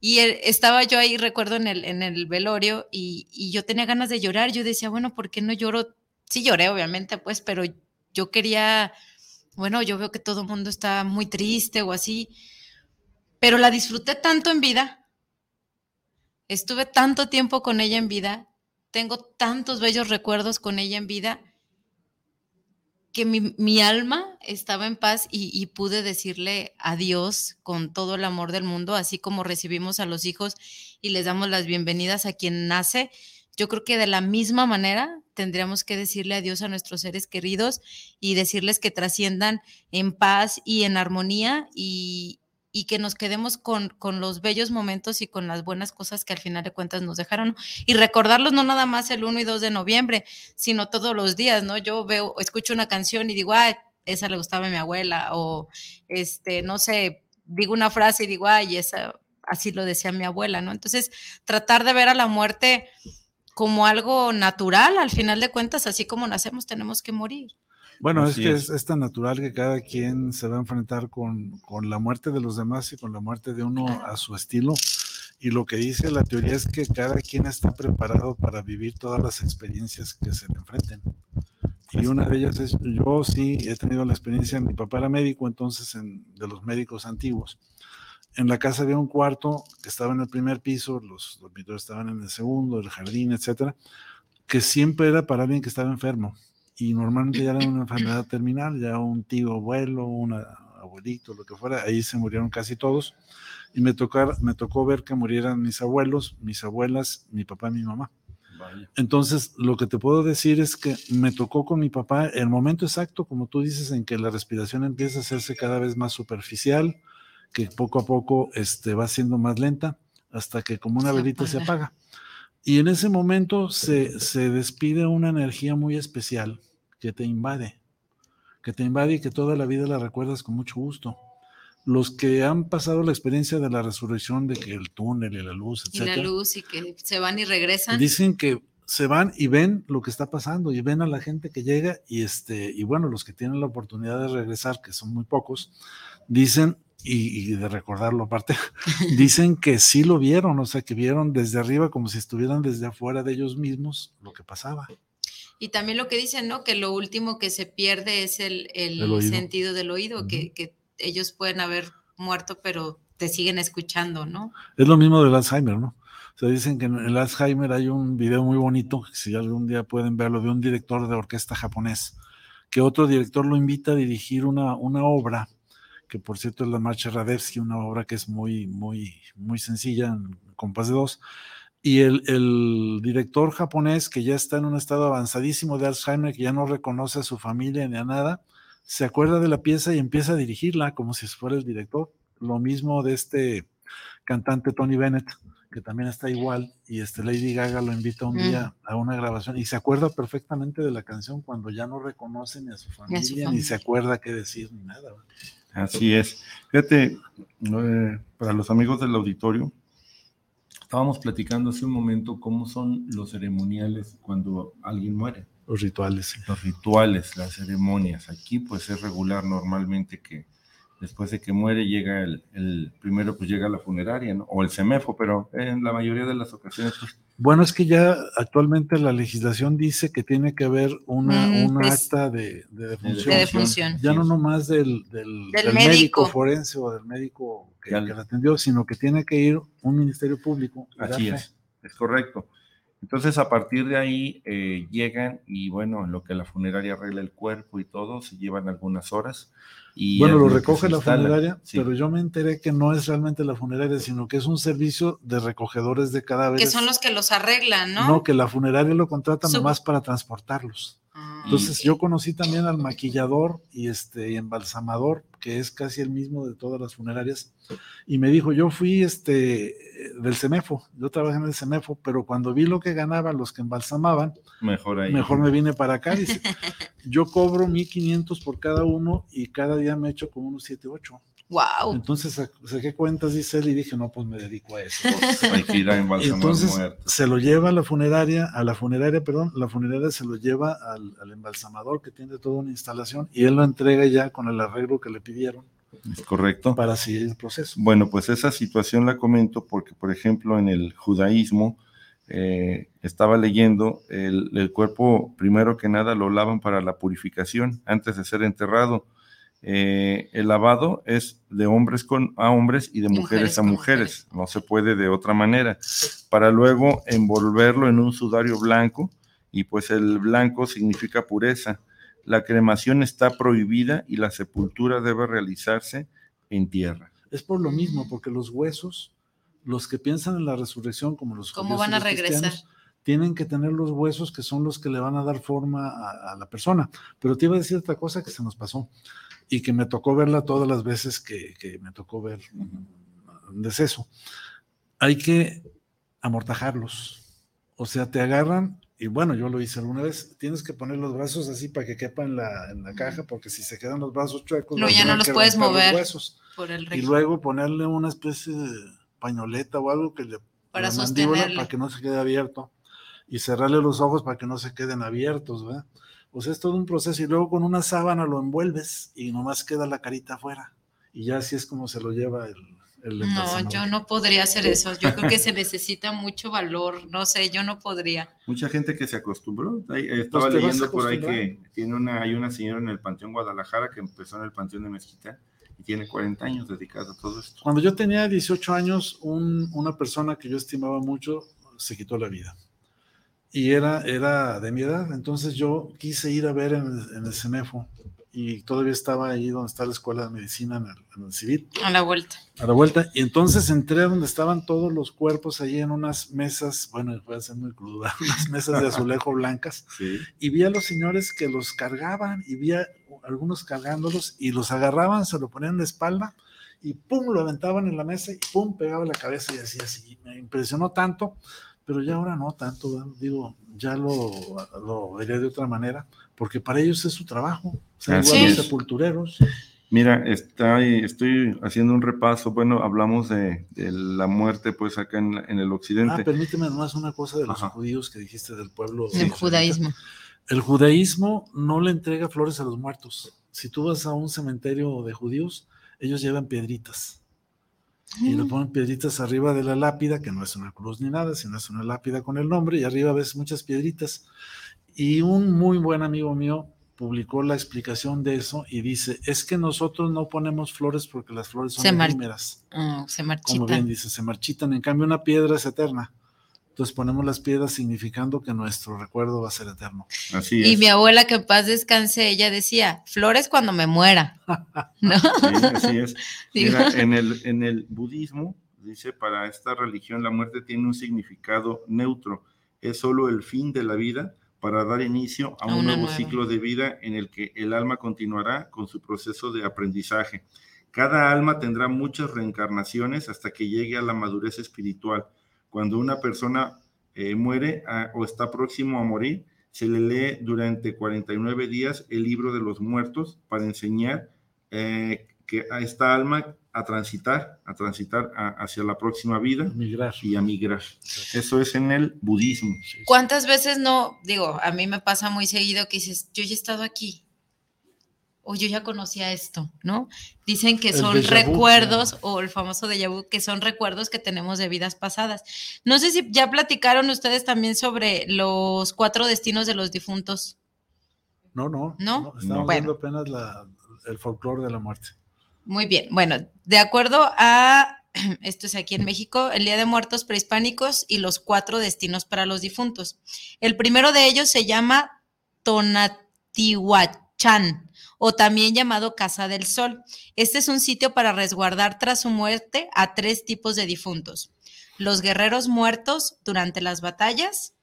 Y estaba yo ahí, recuerdo, en el, en el velorio y, y, yo tenía ganas de llorar. Yo decía, bueno, ¿por qué no lloro? Sí lloré, obviamente, pues, pero yo quería, bueno, yo veo que todo el mundo está muy triste o así, pero la disfruté tanto en vida. Estuve tanto tiempo con ella en vida tengo tantos bellos recuerdos con ella en vida que mi, alma estaba en paz y, y, pude decirle adiós con todo el amor del mundo, así como recibimos a los hijos y les damos las bienvenidas a quien nace. Yo creo que de la misma manera tendríamos que decirle adiós a nuestros seres queridos y decirles que trasciendan en paz y en armonía y, y que nos quedemos con, con, los bellos momentos y con las buenas cosas que al final de cuentas nos dejaron. Y recordarlos no nada más el 1 y 2 de noviembre, sino todos los días, ¿no? Yo veo, escucho una canción y digo, ay, esa le gustaba a mi abuela, o este, no sé, digo una frase y digo, ay, esa, así lo decía mi abuela, ¿no? Entonces, tratar de ver a la muerte como algo natural, al final de cuentas, así como nacemos, tenemos que morir. Bueno, es que es. tan natural que cada quien se va a enfrentar con, con, la muerte de los demás y con la muerte de uno a su estilo. Y lo que dice la teoría es que cada quien está preparado para vivir todas las experiencias que se le enfrenten. Y una de ellas es, yo sí he tenido la experiencia, mi papá era médico, entonces en, de los médicos antiguos. En la casa había un cuarto que estaba en el primer piso, los dormitorios estaban en el segundo, el jardín, etcétera, que siempre era para alguien que estaba enfermo y normalmente ya era una enfermedad terminal, ya un tío abuelo, un abuelito, lo que fuera, ahí se murieron casi todos. Y me, tocar, me tocó ver que murieran mis abuelos, mis abuelas, mi papá y mi mamá. Entonces, lo que te puedo decir es que me tocó con mi papá el momento exacto, como tú dices, en que la respiración empieza a hacerse cada vez más superficial, que poco a poco este, va siendo más lenta, hasta que como una velita se apaga. Y en ese momento se, se despide una energía muy especial, que te invade, que te invade y que toda la vida la recuerdas con mucho gusto. Los que han pasado la experiencia de la resurrección, de que el túnel y la luz, etc. Y la luz y que se van y regresan. Dicen que se van y ven lo que está pasando y ven a la gente que llega y este y bueno, los que tienen la oportunidad de regresar, que son muy pocos, dicen y, y, de recordarlo aparte, dicen que sí lo vieron, o sea, que vieron desde arriba como si estuvieran desde afuera de ellos mismos lo que pasaba. Y también lo que dicen, ¿no? Que lo último que se pierde es el, el, sentido del oído, que, que, ellos pueden haber muerto, pero te siguen escuchando, ¿no? Es lo mismo del Alzheimer, ¿no? O sea, dicen que en el Alzheimer hay un video muy bonito, si algún día pueden verlo, de un director de orquesta japonés, que otro director lo invita a dirigir una, una obra, que por cierto es la Marcha Radevsky, una obra que es muy, muy, muy sencilla, en compás de dos, y el, director japonés, que ya está en un estado avanzadísimo de Alzheimer, que ya no reconoce a su familia ni a nada, se acuerda de la pieza y empieza a dirigirla como si fuera el director. Lo mismo de este cantante Tony Bennett, que también está igual, y este Lady Gaga lo invita un día a una grabación y se acuerda perfectamente de la canción cuando ya no reconoce ni a su familia, ni, se acuerda qué decir, ni nada. Así es. Fíjate, eh, para los amigos del auditorio, Estábamos platicando hace un momento cómo son los ceremoniales cuando alguien muere. Los rituales. Los rituales, las ceremonias. Aquí pues es regular normalmente que después de que muere llega el, primero pues llega la funeraria, ¿no? O el semefo, pero en la mayoría de las ocasiones pues, bueno, es que ya actualmente la legislación dice que tiene que haber una, mm, un pues, acta de, defunción. Ya no nomás del, del, médico. forense o del médico que, que, la atendió, sino que tiene que ir un ministerio público. Así es, es correcto. Entonces, a partir de ahí eh, llegan y bueno, en lo que la funeraria arregla el cuerpo y todo, se llevan algunas horas. Y bueno, lo recoge la funeraria, pero yo me enteré que no es realmente la funeraria, sino que es un servicio de recogedores de cadáveres. Que son los que los arreglan, ¿no? No, que la funeraria lo contrata nomás para transportarlos. Entonces, yo conocí también al maquillador y este y embalsamador, que es casi el mismo de todas las funerarias, y me dijo, yo fui este del CEMEFO, yo trabajé en el CEMEFO, pero cuando vi lo que ganaban los que embalsamaban, mejor, ahí. mejor me vine para acá. Dice, yo cobro 1500 por cada uno y cada día me echo como unos 7, 8. Wow. Entonces saqué cuentas, dice él, y dije, no, pues me dedico a eso. Hay que ir a Entonces se lo lleva a la funeraria, a la funeraria, perdón, la funeraria se lo lleva al, al embalsamador que tiene toda una instalación y él lo entrega ya con el arreglo que le pidieron es correcto. Para seguir el proceso. Bueno, pues esa situación la comento porque, por ejemplo, en el judaísmo, eh, estaba leyendo, el, cuerpo, primero que nada, lo lavan para la purificación antes de ser enterrado. Eh, el lavado es de hombres con, a hombres y de mujeres, a mujeres. no se puede de otra manera, para luego envolverlo en un sudario blanco y pues el blanco significa pureza la cremación está prohibida y la sepultura debe realizarse en tierra. Es por lo mismo, porque los huesos, los que piensan en la resurrección, como los ¿Cómo van a regresar? tienen que tener los huesos que son los que le van a dar forma a, a la persona. Pero te iba a decir otra cosa que se nos pasó y que me tocó verla todas las veces que, que me tocó ver un deceso. Hay que amortajarlos. O sea, te agarran, y bueno, yo lo hice alguna vez, tienes que poner los brazos así para que quepan en la, en la caja, porque si se quedan los brazos chuecos, No, ya no los puedes los mover. huesos. Por el Y luego ponerle una especie de pañoleta o algo que le Para sostenerle. para que no se quede abierto y cerrarle los ojos para que no se queden abiertos, ¿verdad? O sea, es todo un proceso y luego con una sábana lo envuelves y nomás queda la carita afuera y ya así es como se lo lleva el, el No, yo no podría hacer eso. Yo creo que se necesita mucho valor. No sé, yo no podría. Mucha gente que se acostumbró. Eh, estaba Pues leyendo por ahí que tiene una, hay una señora en el Panteón Guadalajara que empezó en el Panteón de Mezquita y tiene 40 años dedicada a todo esto. Cuando yo tenía 18 años, un- una persona que yo estimaba mucho se quitó la vida. Y era, era de mi edad. Entonces yo quise ir a ver en el, en el CEMEFO y todavía estaba ahí donde está la escuela de medicina en el, en el civil, A la vuelta. a la vuelta. Y entonces entré donde estaban todos los cuerpos ahí en unas mesas, bueno, puede ser muy cruda, unas mesas de azulejo blancas Sí. y vi a los señores que los cargaban y vi a algunos cargándolos y los agarraban, se lo ponían en la espalda y pum, lo aventaban en la mesa y pum, pegaba la cabeza y así, así. Me impresionó tanto, pero ya ahora no tanto, ¿verdad? digo, ya lo, lo veré de otra manera, porque para ellos es su trabajo, es. sepultureros. Mira, está, estoy haciendo un repaso. Bueno, hablamos de, de la muerte, pues acá en, la- en el Ah, occidente. permíteme nomás una cosa de los Ajá. judíos que dijiste del pueblo. El israelita. judaísmo. El judaísmo no le entrega flores a los muertos. Si tú vas a un cementerio de judíos, ellos llevan piedritas. Y le ponen piedritas arriba de la lápida, que no es una cruz ni nada, sino es una lápida con el nombre, y arriba ves muchas piedritas. Y un muy buen amigo mío publicó la explicación de eso y dice, es que nosotros no ponemos flores porque las flores son Se mar- efímeras. Ah, se Como marchita. bien dice, se marchitan. En cambio, una piedra es eterna. Entonces ponemos las piedras significando que nuestro recuerdo va a ser eterno. Así Y es. mi abuela, que en paz descanse, ella decía, flores cuando me muera. ¿No? Sí, así es. Mira, en el, en el budismo, dice, para esta religión la muerte tiene un significado neutro. Es solo el fin de la vida para dar inicio a A un una nuevo nueva. ciclo de vida en el que el alma continuará con su proceso de aprendizaje. Cada alma tendrá muchas reencarnaciones hasta que llegue a la madurez espiritual. Cuando una persona eh, muere ah, o está próximo a morir, se le lee durante 49 días el libro de los muertos para enseñar eh, que a esta alma a transitar, a transitar a- hacia la próxima vida Migrar. y a migrar. Eso es en el budismo. ¿Cuántas veces no? Digo, a mí me pasa muy seguido que dices, yo ya he estado aquí. O yo ya conocía esto, ¿no? Dicen que El son vu, recuerdos, o el famoso déjà vu, que son recuerdos que tenemos de vidas pasadas. No sé si ya platicaron ustedes también sobre los cuatro destinos de los difuntos. No, no. ¿No? Estamos No. viendo apenas la- el folclore de la muerte. Muy bien. Bueno, de acuerdo a, esto es aquí en México, el Día de Muertos Prehispánicos y los cuatro destinos para los difuntos. El primero de ellos se llama Tonatihuachán o también llamado Casa del Sol. Este es un sitio para resguardar tras su muerte a tres tipos de difuntos. Los guerreros muertos durante las batallas,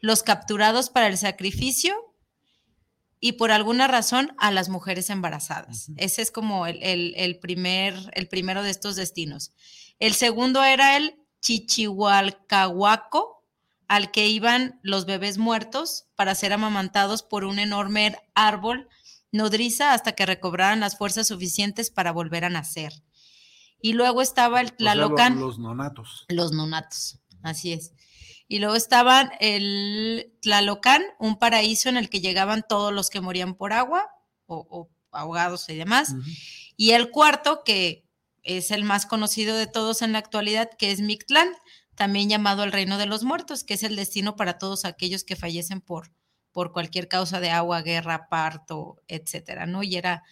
los capturados para el sacrificio y por alguna razón a las mujeres embarazadas. Ese es como el, el- el primer, el primero de estos destinos. El segundo era el Chichihualcahuaco, al que iban los bebés muertos para ser amamantados por un enorme árbol nodriza hasta que recobraran las fuerzas suficientes para volver a nacer. Y luego estaba el O sea, lo- Tlalocan. los nonatos. Los nonatos, así es. Y luego estaban el Tlalocan, un paraíso en el que llegaban todos los que morían por agua o, o ahogados y demás. Y el cuarto, que es el más conocido de todos en la actualidad, que es Mictlán, también llamado el reino de los muertos, que es el destino para todos aquellos que fallecen por, por cualquier causa de agua, guerra, parto, etcétera, ¿no? Y era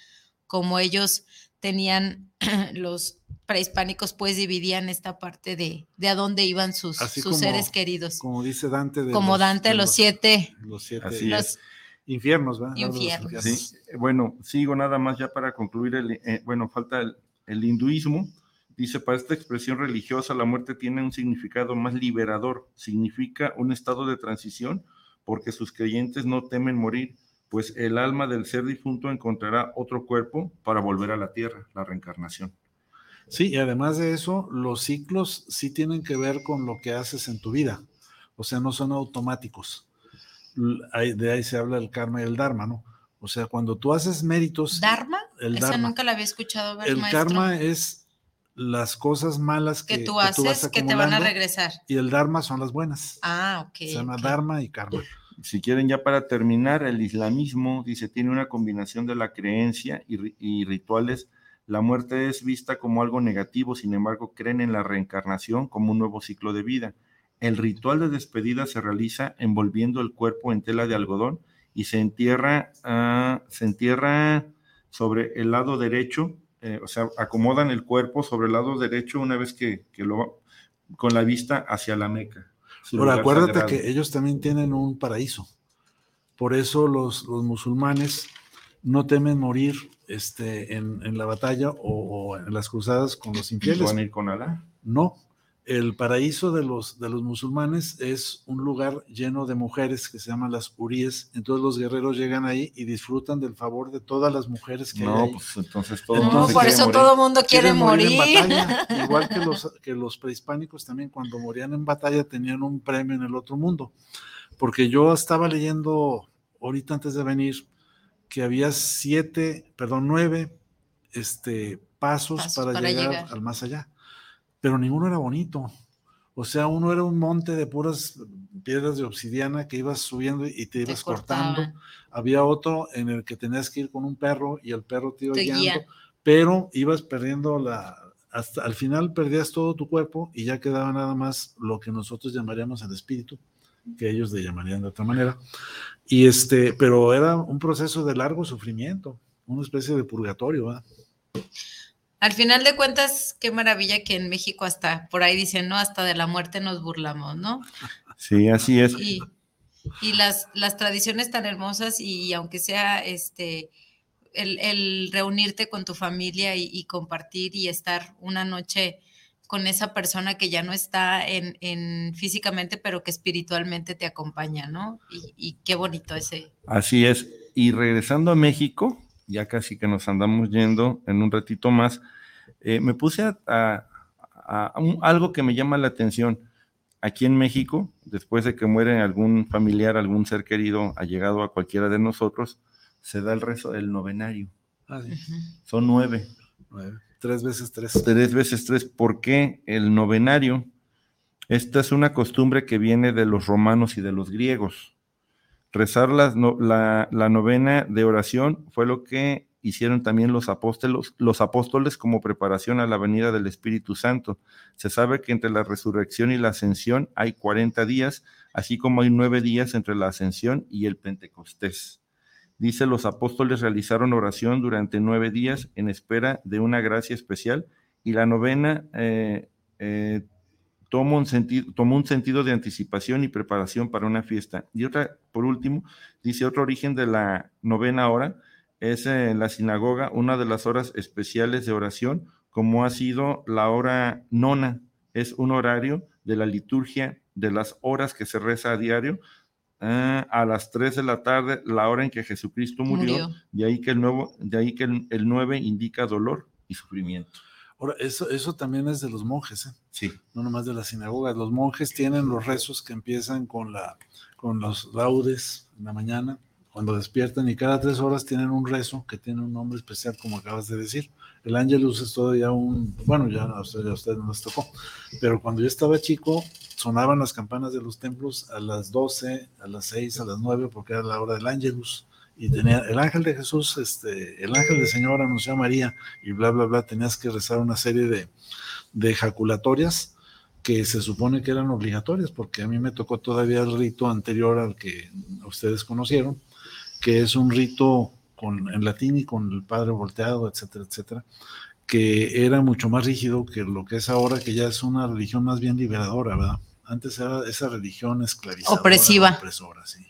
como ellos tenían los prehispánicos, pues dividían esta parte de, de a dónde iban sus, sus como- seres queridos. Como dice Dante. De Como Dante, los siete- Los siete Así Los- es. infiernos, ¿verdad? Los Infiernos. Sí, bueno, sigo nada más ya para concluir. El, eh, bueno, falta el, el hinduismo, Dice, para esta expresión religiosa, la muerte tiene un significado más liberador. Significa un estado de transición porque sus creyentes no temen morir, pues el alma del ser difunto encontrará otro cuerpo para volver a la tierra, la reencarnación. Sí, y además de eso, los ciclos sí tienen que ver con lo que haces en tu vida, o sea, no son automáticos. De ahí se habla el karma y el dharma, ¿no? O sea, cuando tú haces méritos. ¿Dharma? El Esa nunca la había escuchado. Ver, el karma es las cosas malas que, tú haces que, te van a regresar. Y el dharma son las buenas. Ah, ok. Se llama dharma y karma. Si quieren, ya para terminar, el islamismo dice tiene una combinación de la creencia y, y rituales. La muerte es vista como algo negativo, sin embargo, creen en la reencarnación como un nuevo ciclo de vida. El ritual de despedida se realiza envolviendo el cuerpo en tela de algodón y se entierra, uh, se entierra sobre el lado derecho, eh, o sea, acomodan el cuerpo sobre el lado derecho una vez que, que lo con la vista hacia la Meca. Ahora, acuérdate que ellos también tienen un paraíso. Por eso los, los musulmanes no temen morir este, en, en la batalla o, o, en las cruzadas con los infieles. ¿Van a ir con Alá? No, el paraíso de los, de los musulmanes es un lugar lleno de mujeres que se llaman las uríes. Entonces los guerreros llegan ahí y disfrutan del favor de todas las mujeres que no, hay. pues entonces todo no, por eso todo el mundo quiere morir. morir. Igual que los, que los prehispánicos también cuando morían en batalla tenían un premio en el otro mundo. Porque yo estaba leyendo ahorita antes de venir que había siete, perdón, nueve este, pasos, pasos para, para llegar, llegar al más allá pero ninguno era bonito. O sea, uno era un monte de puras piedras de obsidiana que ibas subiendo y te ibas cortando. Había otro en el que tenías que ir con un perro y el perro te iba guiando, pero ibas perdiendo la, hasta al final perdías todo tu cuerpo y ya quedaba nada más lo que nosotros llamaríamos el espíritu, que ellos le llamarían de otra manera. Y este, pero era un proceso de largo sufrimiento, una especie de purgatorio, ¿verdad? Al final de cuentas, qué maravilla que en México hasta por ahí dicen, ¿no? Hasta de la muerte nos burlamos, ¿no? Sí, así es. Y, y las, las tradiciones tan hermosas y aunque sea este el, el reunirte con tu familia y, y, compartir y estar una noche con esa persona que ya no está en, en físicamente, pero que espiritualmente te acompaña, ¿no? Y, y qué bonito ese. Así es. Y regresando a México, ya casi que nos andamos yendo en un ratito más, eh, me puse a, a, a un, algo que me llama la atención. Aquí en México, después de que muere algún familiar, algún ser querido allegado a cualquiera de nosotros, se da el rezo del novenario. Ah, sí. Son nueve. nueve. Tres veces tres. Tres veces tres. ¿Por qué el novenario? Esta es una costumbre que viene de los romanos y de los griegos rezar la, novena de oración fue lo que hicieron también los apóstoles, los apóstoles como preparación a la venida del Espíritu Santo. Se sabe que entre la resurrección y la ascensión hay 40 días, así como hay nueve días entre la ascensión y el Pentecostés. Dice, los apóstoles realizaron oración durante nueve días en espera de una gracia especial y la novena eh, eh, toma un sentido, tomó un sentido de anticipación y preparación para una fiesta. Y otra, por último, dice otro origen de la novena hora, es en la sinagoga una de las horas especiales de oración, como ha sido la hora nona, es un horario de la liturgia de las horas que se reza a diario, eh, a las 3 de la tarde, la hora en que Jesucristo murió, murió. de ahí que el nuevo, de ahí que el, el 9 indica dolor y sufrimiento. Ahora, eso, eso también es de los monjes, ¿eh? Sí. No nomás de las sinagogas. Los monjes tienen los rezos que empiezan con, la, con los laudes en la mañana, cuando despiertan, y cada tres horas tienen un rezo que tiene un nombre especial, como acabas de decir. El ángelus es todavía un, bueno, ya a ustedes usted no les tocó, pero cuando yo estaba chico, sonaban las campanas de los templos a las 12, a las 6, a las 9, porque era la hora del ángelus y tenía el ángel de Jesús, este, el ángel del Señor anunció a María y bla, bla, bla, tenías que rezar una serie de, de ejaculatorias que se supone que eran obligatorias, porque a mí me tocó todavía el rito anterior al que ustedes conocieron, que es un rito con, en latín y con el padre volteado, etcétera, etcétera, que era mucho más rígido que lo que es ahora, que ya es una religión más bien liberadora, ¿verdad? Antes era esa religión esclavizadora, opresiva. opresora, sí.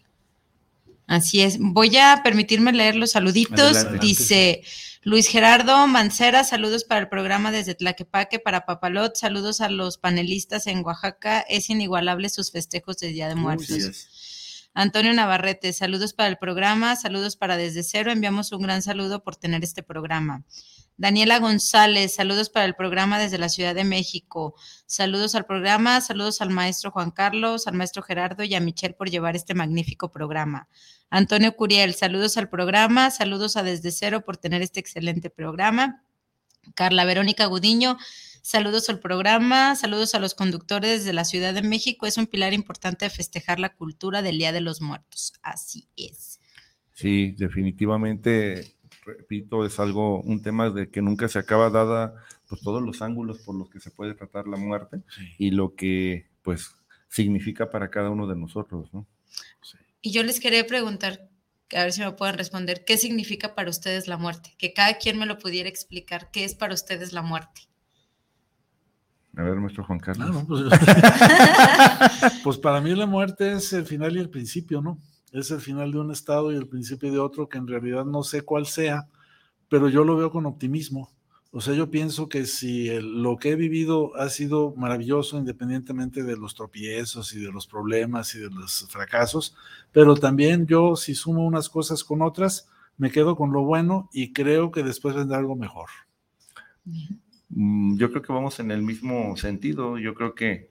Así es. Voy a permitirme leer los saluditos. Adelante. Dice Luis Gerardo Mancera, saludos para el programa desde Tlaquepaque, para Papalot, saludos a los panelistas en Oaxaca. Es inigualable sus festejos de Día de Muertos. Antonio Navarrete, saludos para el programa, saludos para Desde Cero, enviamos un gran saludo por tener este programa. Daniela González, saludos para el programa desde la Ciudad de México. Saludos al programa, saludos al maestro Juan Carlos, al maestro Gerardo y a Michelle por llevar este magnífico programa. Antonio Curiel, saludos al programa, saludos a Desde Cero por tener este excelente programa. Carla Verónica Gudiño, saludos al programa, saludos a los conductores de la Ciudad de México. Es un pilar importante de festejar la cultura del Día de los Muertos. Así es. Sí, definitivamente, repito, es algo, un tema de que nunca se acaba dada, pues todos los ángulos por los que se puede tratar la muerte y lo que, pues, significa para cada uno de nosotros, ¿no? Y yo les quería preguntar, a ver si me pueden responder, ¿qué significa para ustedes la muerte? Que cada quien me lo pudiera explicar, ¿qué es para ustedes la muerte? A ver, nuestro Juan Carlos. Ah, no, pues, pues para mí la muerte es el final y el principio, ¿no? Es el final de un estado y el principio de otro que en realidad no sé cuál sea, pero yo lo veo con optimismo. O sea, yo pienso que si el- lo que he vivido ha sido maravilloso independientemente de los tropiezos y de los problemas y de los fracasos, pero también yo si sumo unas cosas con otras, me quedo con lo bueno y creo que después vendrá algo mejor. Mm, Yo creo que vamos en el mismo sentido. Yo creo que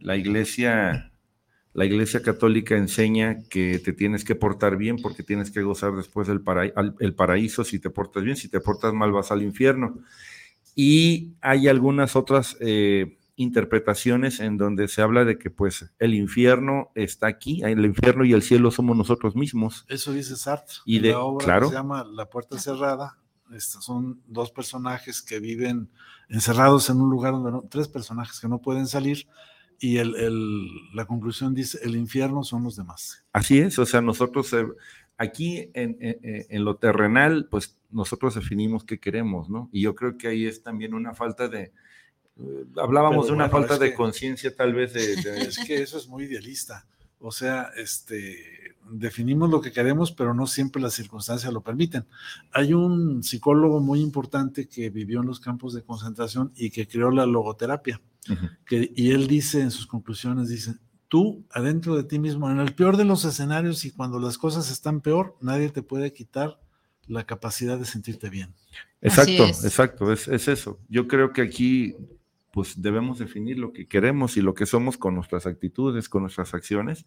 la iglesia, la iglesia católica enseña que te tienes que portar bien porque tienes que gozar después del para- el paraíso si te portas bien. Si te portas mal vas al infierno. Y hay algunas otras eh, interpretaciones en donde se habla de que pues el infierno está aquí, el infierno y el cielo somos nosotros mismos. Eso dice Sartre. Y de- la obra claro. que se llama La Puerta Cerrada. Estos son dos personajes que viven encerrados en un lugar donde no, tres personajes que no pueden salir. Y el, el- la conclusión dice: el infierno son los demás. Así es, o sea, nosotros eh, aquí en, en- en- en lo terrenal, pues nosotros definimos qué queremos, ¿no? Y yo creo que ahí es también una falta de, eh, hablábamos Pero de una bueno, falta de que- conciencia tal vez de, de- Es que eso es muy idealista. O sea, este, definimos lo que queremos, pero no siempre las circunstancias lo permiten. Hay un psicólogo muy importante que vivió en los campos de concentración y que creó la logoterapia. Que, y él dice en sus conclusiones, dice, tú adentro de ti mismo, en el peor de los escenarios y cuando las cosas están peor, nadie te puede quitar la capacidad de sentirte bien. Exacto, es. exacto, es, es eso. Yo creo que aquí pues debemos definir lo que queremos y lo que somos con nuestras actitudes, con nuestras acciones.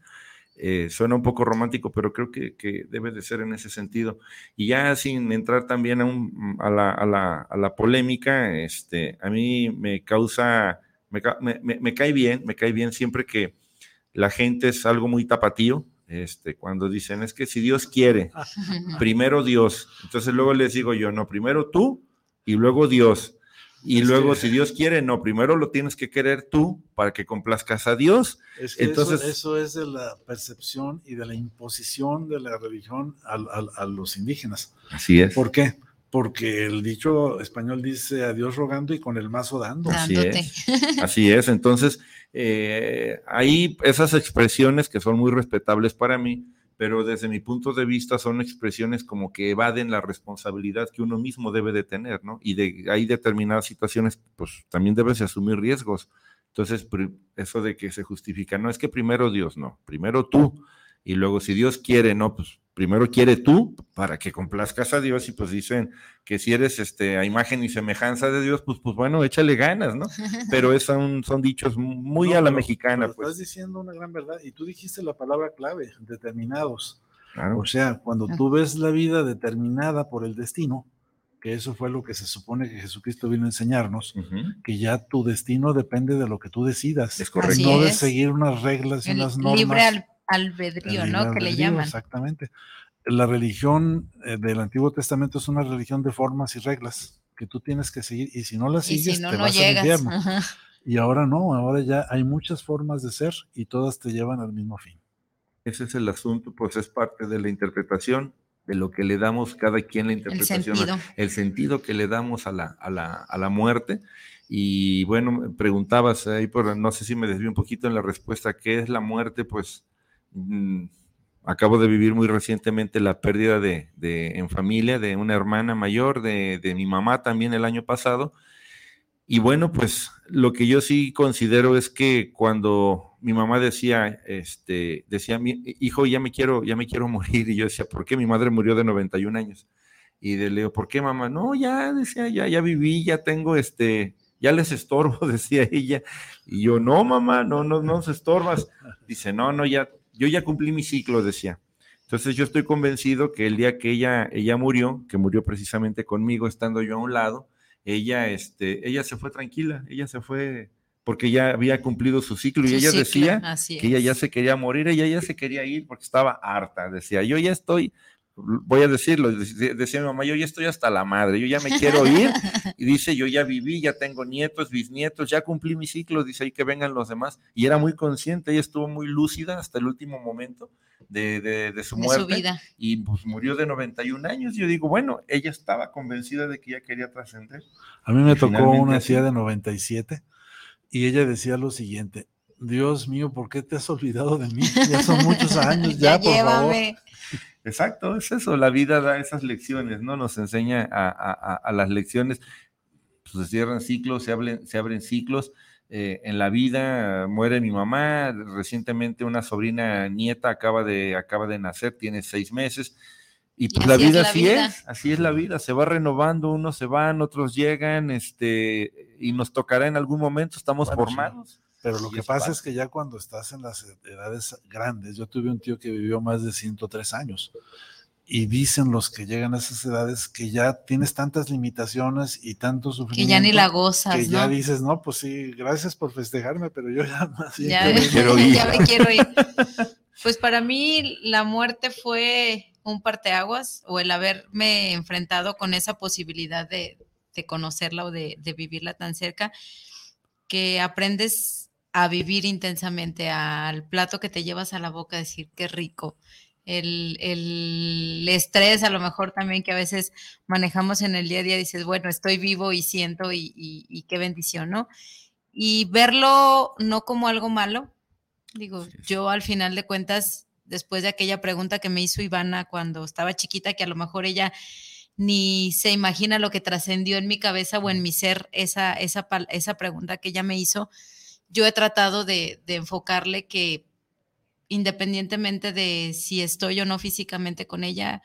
Eh, suena un poco romántico, pero creo que, que debe de ser en ese sentido. Y ya sin entrar también a, un- a la, a la- a la polémica, este, a mí me causa, me, me- me cae bien, me cae bien siempre que la gente es algo muy tapatío, este, cuando dicen, es que si Dios quiere, primero Dios. Entonces luego les digo yo, no, primero tú y luego Dios. Y Es luego, que- si Dios quiere, no, primero lo tienes que querer tú para que complazcas a Dios. Es que eso- Entonces- eso, es de la percepción y de la imposición de la religión al- al- a, los indígenas. Así es. ¿Por qué? Porque el dicho español dice a Dios rogando y con el mazo dando. Así Dándote. es. Así es. Entonces, eh, hay esas expresiones que son muy respetables para mí, pero desde mi punto de vista son expresiones como que evaden la responsabilidad que uno mismo debe de tener, ¿no? Y de hay determinadas situaciones, pues también debes de asumir riesgos. Entonces, eso de que se justifica, no es que primero Dios, no, primero tú. Y luego, si Dios quiere, no, pues primero quiere tú para que complazcas a Dios. Y pues dicen que si eres este, a imagen y semejanza de Dios, pues, pues bueno, échale ganas, ¿no? Pero es un- son dichos muy No, a la pero- mexicana, pero pues. Estás diciendo una gran verdad y tú dijiste la palabra clave, determinados. Claro. O sea, cuando Ah. tú ves la vida determinada por el destino, que eso fue lo que se supone que Jesucristo vino a enseñarnos, que ya tu destino depende de lo que tú decidas. Es correcto. Así no de seguir unas reglas y El unas normas. libre al- el albedrío, ¿no? Que le llaman. Exactamente. La religión eh, del Antiguo Testamento es una religión de formas y reglas que tú tienes que seguir y si no las sigues si no, te no vas al infierno. Ajá. Y ahora no, ahora ya hay muchas formas de ser y todas te llevan al mismo fin. Ese es el asunto, pues es parte de la interpretación, de lo que le damos cada quien la El interpretación, sentido. el sentido que le damos a la, a la, a la muerte. Y bueno, me preguntabas ahí, por, no sé si me desvío un poquito en la respuesta, ¿qué es la muerte? Pues acabo de vivir muy recientemente la pérdida de, en familia de una hermana mayor, de, mi mamá también el año pasado. Y bueno, pues lo que yo sí considero es que cuando mi mamá decía, este, decía, mi hijo, ya me quiero, ya me quiero morir, y yo decía, ¿por qué? Mi madre murió de 91 años. Y de Leo, ¿por qué mamá? No, ya, decía, ya, ya viví, ya tengo este, ya les estorbo, decía ella. Y yo, no, mamá, no, no, no se estorbas. Dice, no, no, ya, yo ya cumplí mi ciclo, decía. Entonces yo estoy convencido que el día que ella, ella murió, que murió precisamente conmigo, estando yo a un lado, ella, este, ella se fue tranquila, ella se fue porque ya había cumplido su ciclo y ella decía que ella ya se quería morir, ella ya se quería ir porque estaba harta, decía, yo ya estoy, voy a decirlo, decía mi mamá, yo ya estoy hasta la madre, yo ya me quiero ir, y dice, yo ya viví, ya tengo nietos, bisnietos, ya cumplí mi ciclo, dice ahí que vengan los demás, y era muy consciente, ella estuvo muy lúcida hasta el último momento de, de, su muerte, y pues murió de 91 años, yo digo, bueno, ella estaba convencida de que ya quería trascender. A mí me tocó una tía de 97, y ella decía lo siguiente, Dios mío, ¿por qué te has olvidado de mí? Ya son muchos años, ya, por favor. Exacto, es eso, la vida da esas lecciones, ¿no? Nos enseña a, las lecciones, pues se cierran ciclos, se, abren, se abren ciclos. Eh, en la vida muere mi mamá, recientemente una sobrina nieta acaba de, acaba de nacer, tiene seis meses, y pues la vida así es, así es la vida, se va renovando, unos se van, otros llegan, este, y nos tocará en algún momento, estamos formados. Pero lo que pasa es que ya cuando estás en las edades grandes, yo tuve un tío que vivió más de 103 años y dicen los que llegan a esas edades que ya tienes tantas limitaciones y tanto sufrimiento. Que ya ni la gozas. Que ya dices, no, pues sí, gracias por festejarme, pero yo ya, ya, me quiero ir. ya me quiero ir. Pues para mí la muerte fue un parteaguas o el haberme enfrentado con esa posibilidad de, de conocerla o de, de vivirla tan cerca, que aprendes a vivir intensamente, al plato que te llevas a la boca, decir qué rico. El, el, estrés, a lo mejor también que a veces manejamos en el día a día, dices, bueno, estoy vivo y siento y, y, qué bendición, ¿no? Y verlo no como algo malo, digo, yo al final de cuentas, después de aquella pregunta que me hizo Ivana cuando estaba chiquita, que a lo mejor ella ni se imagina lo que trascendió en mi cabeza o en mi ser esa, esa, esa pregunta que ella me hizo, yo he tratado de, enfocarle que independientemente de si estoy o no físicamente con ella,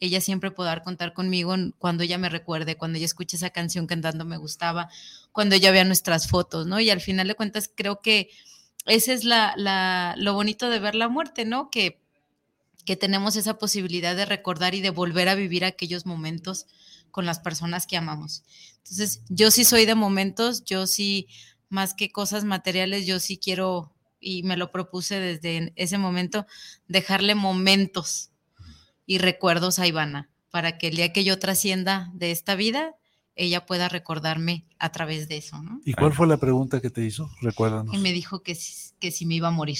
ella siempre podrá contar conmigo cuando ella me recuerde, cuando ella escuche esa canción cantando me gustaba, cuando ella vea nuestras fotos, ¿no? Y al final de cuentas creo que ese es lo bonito de ver la muerte, ¿no? Que, que tenemos esa posibilidad de recordar y de volver a vivir aquellos momentos con las personas que amamos. Entonces, yo sí soy de momentos, yo sí más que cosas materiales, yo sí quiero, y me lo propuse desde ese momento, dejarle momentos y recuerdos a Ivana, para que el día que yo trascienda de esta vida, ella pueda recordarme a través de eso. ¿Y cuál fue la pregunta que te hizo? Recuérdanos. Y me dijo que, que si me iba a morir.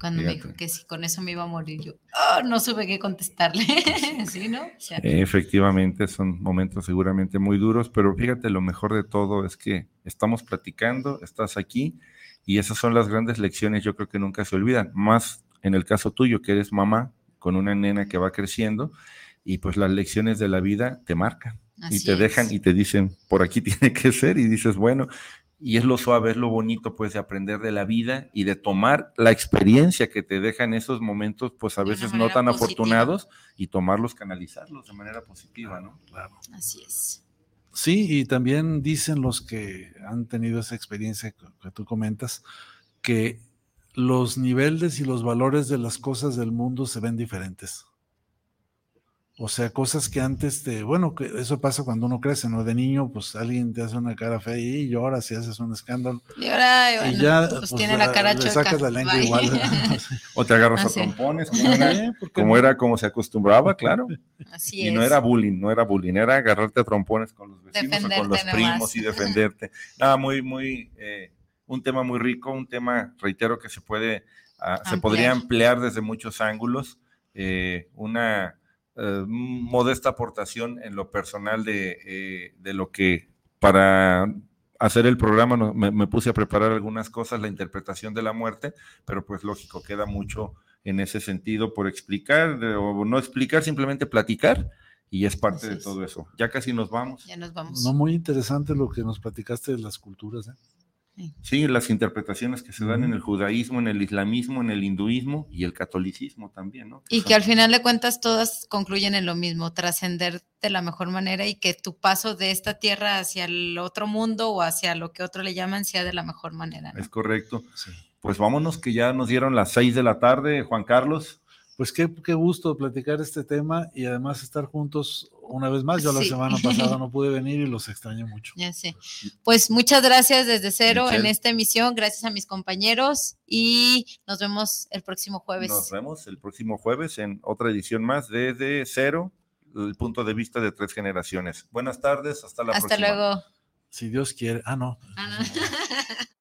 Cuando me dijo que si con eso me iba a morir, yo oh, no supe qué contestarle. ¿Sí, no? Efectivamente, son momentos seguramente muy duros, pero fíjate, lo mejor de todo es que estamos platicando, estás aquí, y esas son las grandes lecciones, yo creo que nunca se olvidan. Más en el caso tuyo, que eres mamá con una nena que va creciendo, y pues las lecciones de la vida te marcan. y te dejan y te dicen, por aquí tiene que ser, y dices, bueno, y es lo suave, es lo bonito, pues, de aprender de la vida y de tomar la experiencia que te deja en esos momentos, pues, a veces no tan afortunados, y tomarlos, canalizarlos de manera positiva, ¿no? Claro. Así es. Sí, y también dicen los que han tenido esa experiencia que tú comentas, que los niveles y los valores de las cosas del mundo se ven diferentes. O sea, cosas que antes te, bueno, que eso pasa cuando uno crece, ¿no? De niño, pues alguien te hace una cara fea y lloras y haces un escándalo. Y ahora, y ya, pues, pues, tiene la cara le sacas la lengua igual. o te agarras a trompones, como era, como, se acostumbraba, claro. Así y es. no era bullying, no era bullying, era agarrarte a trompones con los vecinos o con los primos y defenderte. Nada, muy, muy, eh, un tema muy rico, un tema, reitero, que se puede, ah, se podría emplear desde muchos ángulos. Eh, una eh, modesta aportación en lo personal eh, de, lo que para hacer el programa me, puse a preparar algunas cosas, la interpretación de la muerte, pero pues lógico, queda mucho en ese sentido por explicar o no explicar, simplemente platicar y es parte de todo eso. Ya casi nos vamos. Ya nos vamos. No, muy interesante lo que nos platicaste de las culturas. ¿eh? Sí, las interpretaciones que se dan en el judaísmo, en el islamismo, en el hinduismo y el catolicismo también, ¿no? y que al final de cuentas todas concluyen en lo mismo, trascender de la mejor manera y que tu paso de esta tierra hacia el otro mundo o hacia lo que otro le llaman sea de la mejor manera. Es correcto. Pues vámonos que ya nos dieron las seis de la tarde, Juan Carlos pues qué, qué, gusto platicar este tema y además estar juntos una vez más. Yo la semana pasada no pude venir y los extraño mucho. Ya sé. Pues muchas gracias desde cero en esta emisión. Gracias a mis compañeros y nos vemos el próximo jueves. Nos vemos el próximo jueves en otra edición más desde cero, el punto de vista de tres generaciones. Buenas tardes, hasta la próxima. Hasta luego. Si Dios quiere. Ah, no. Ah, no.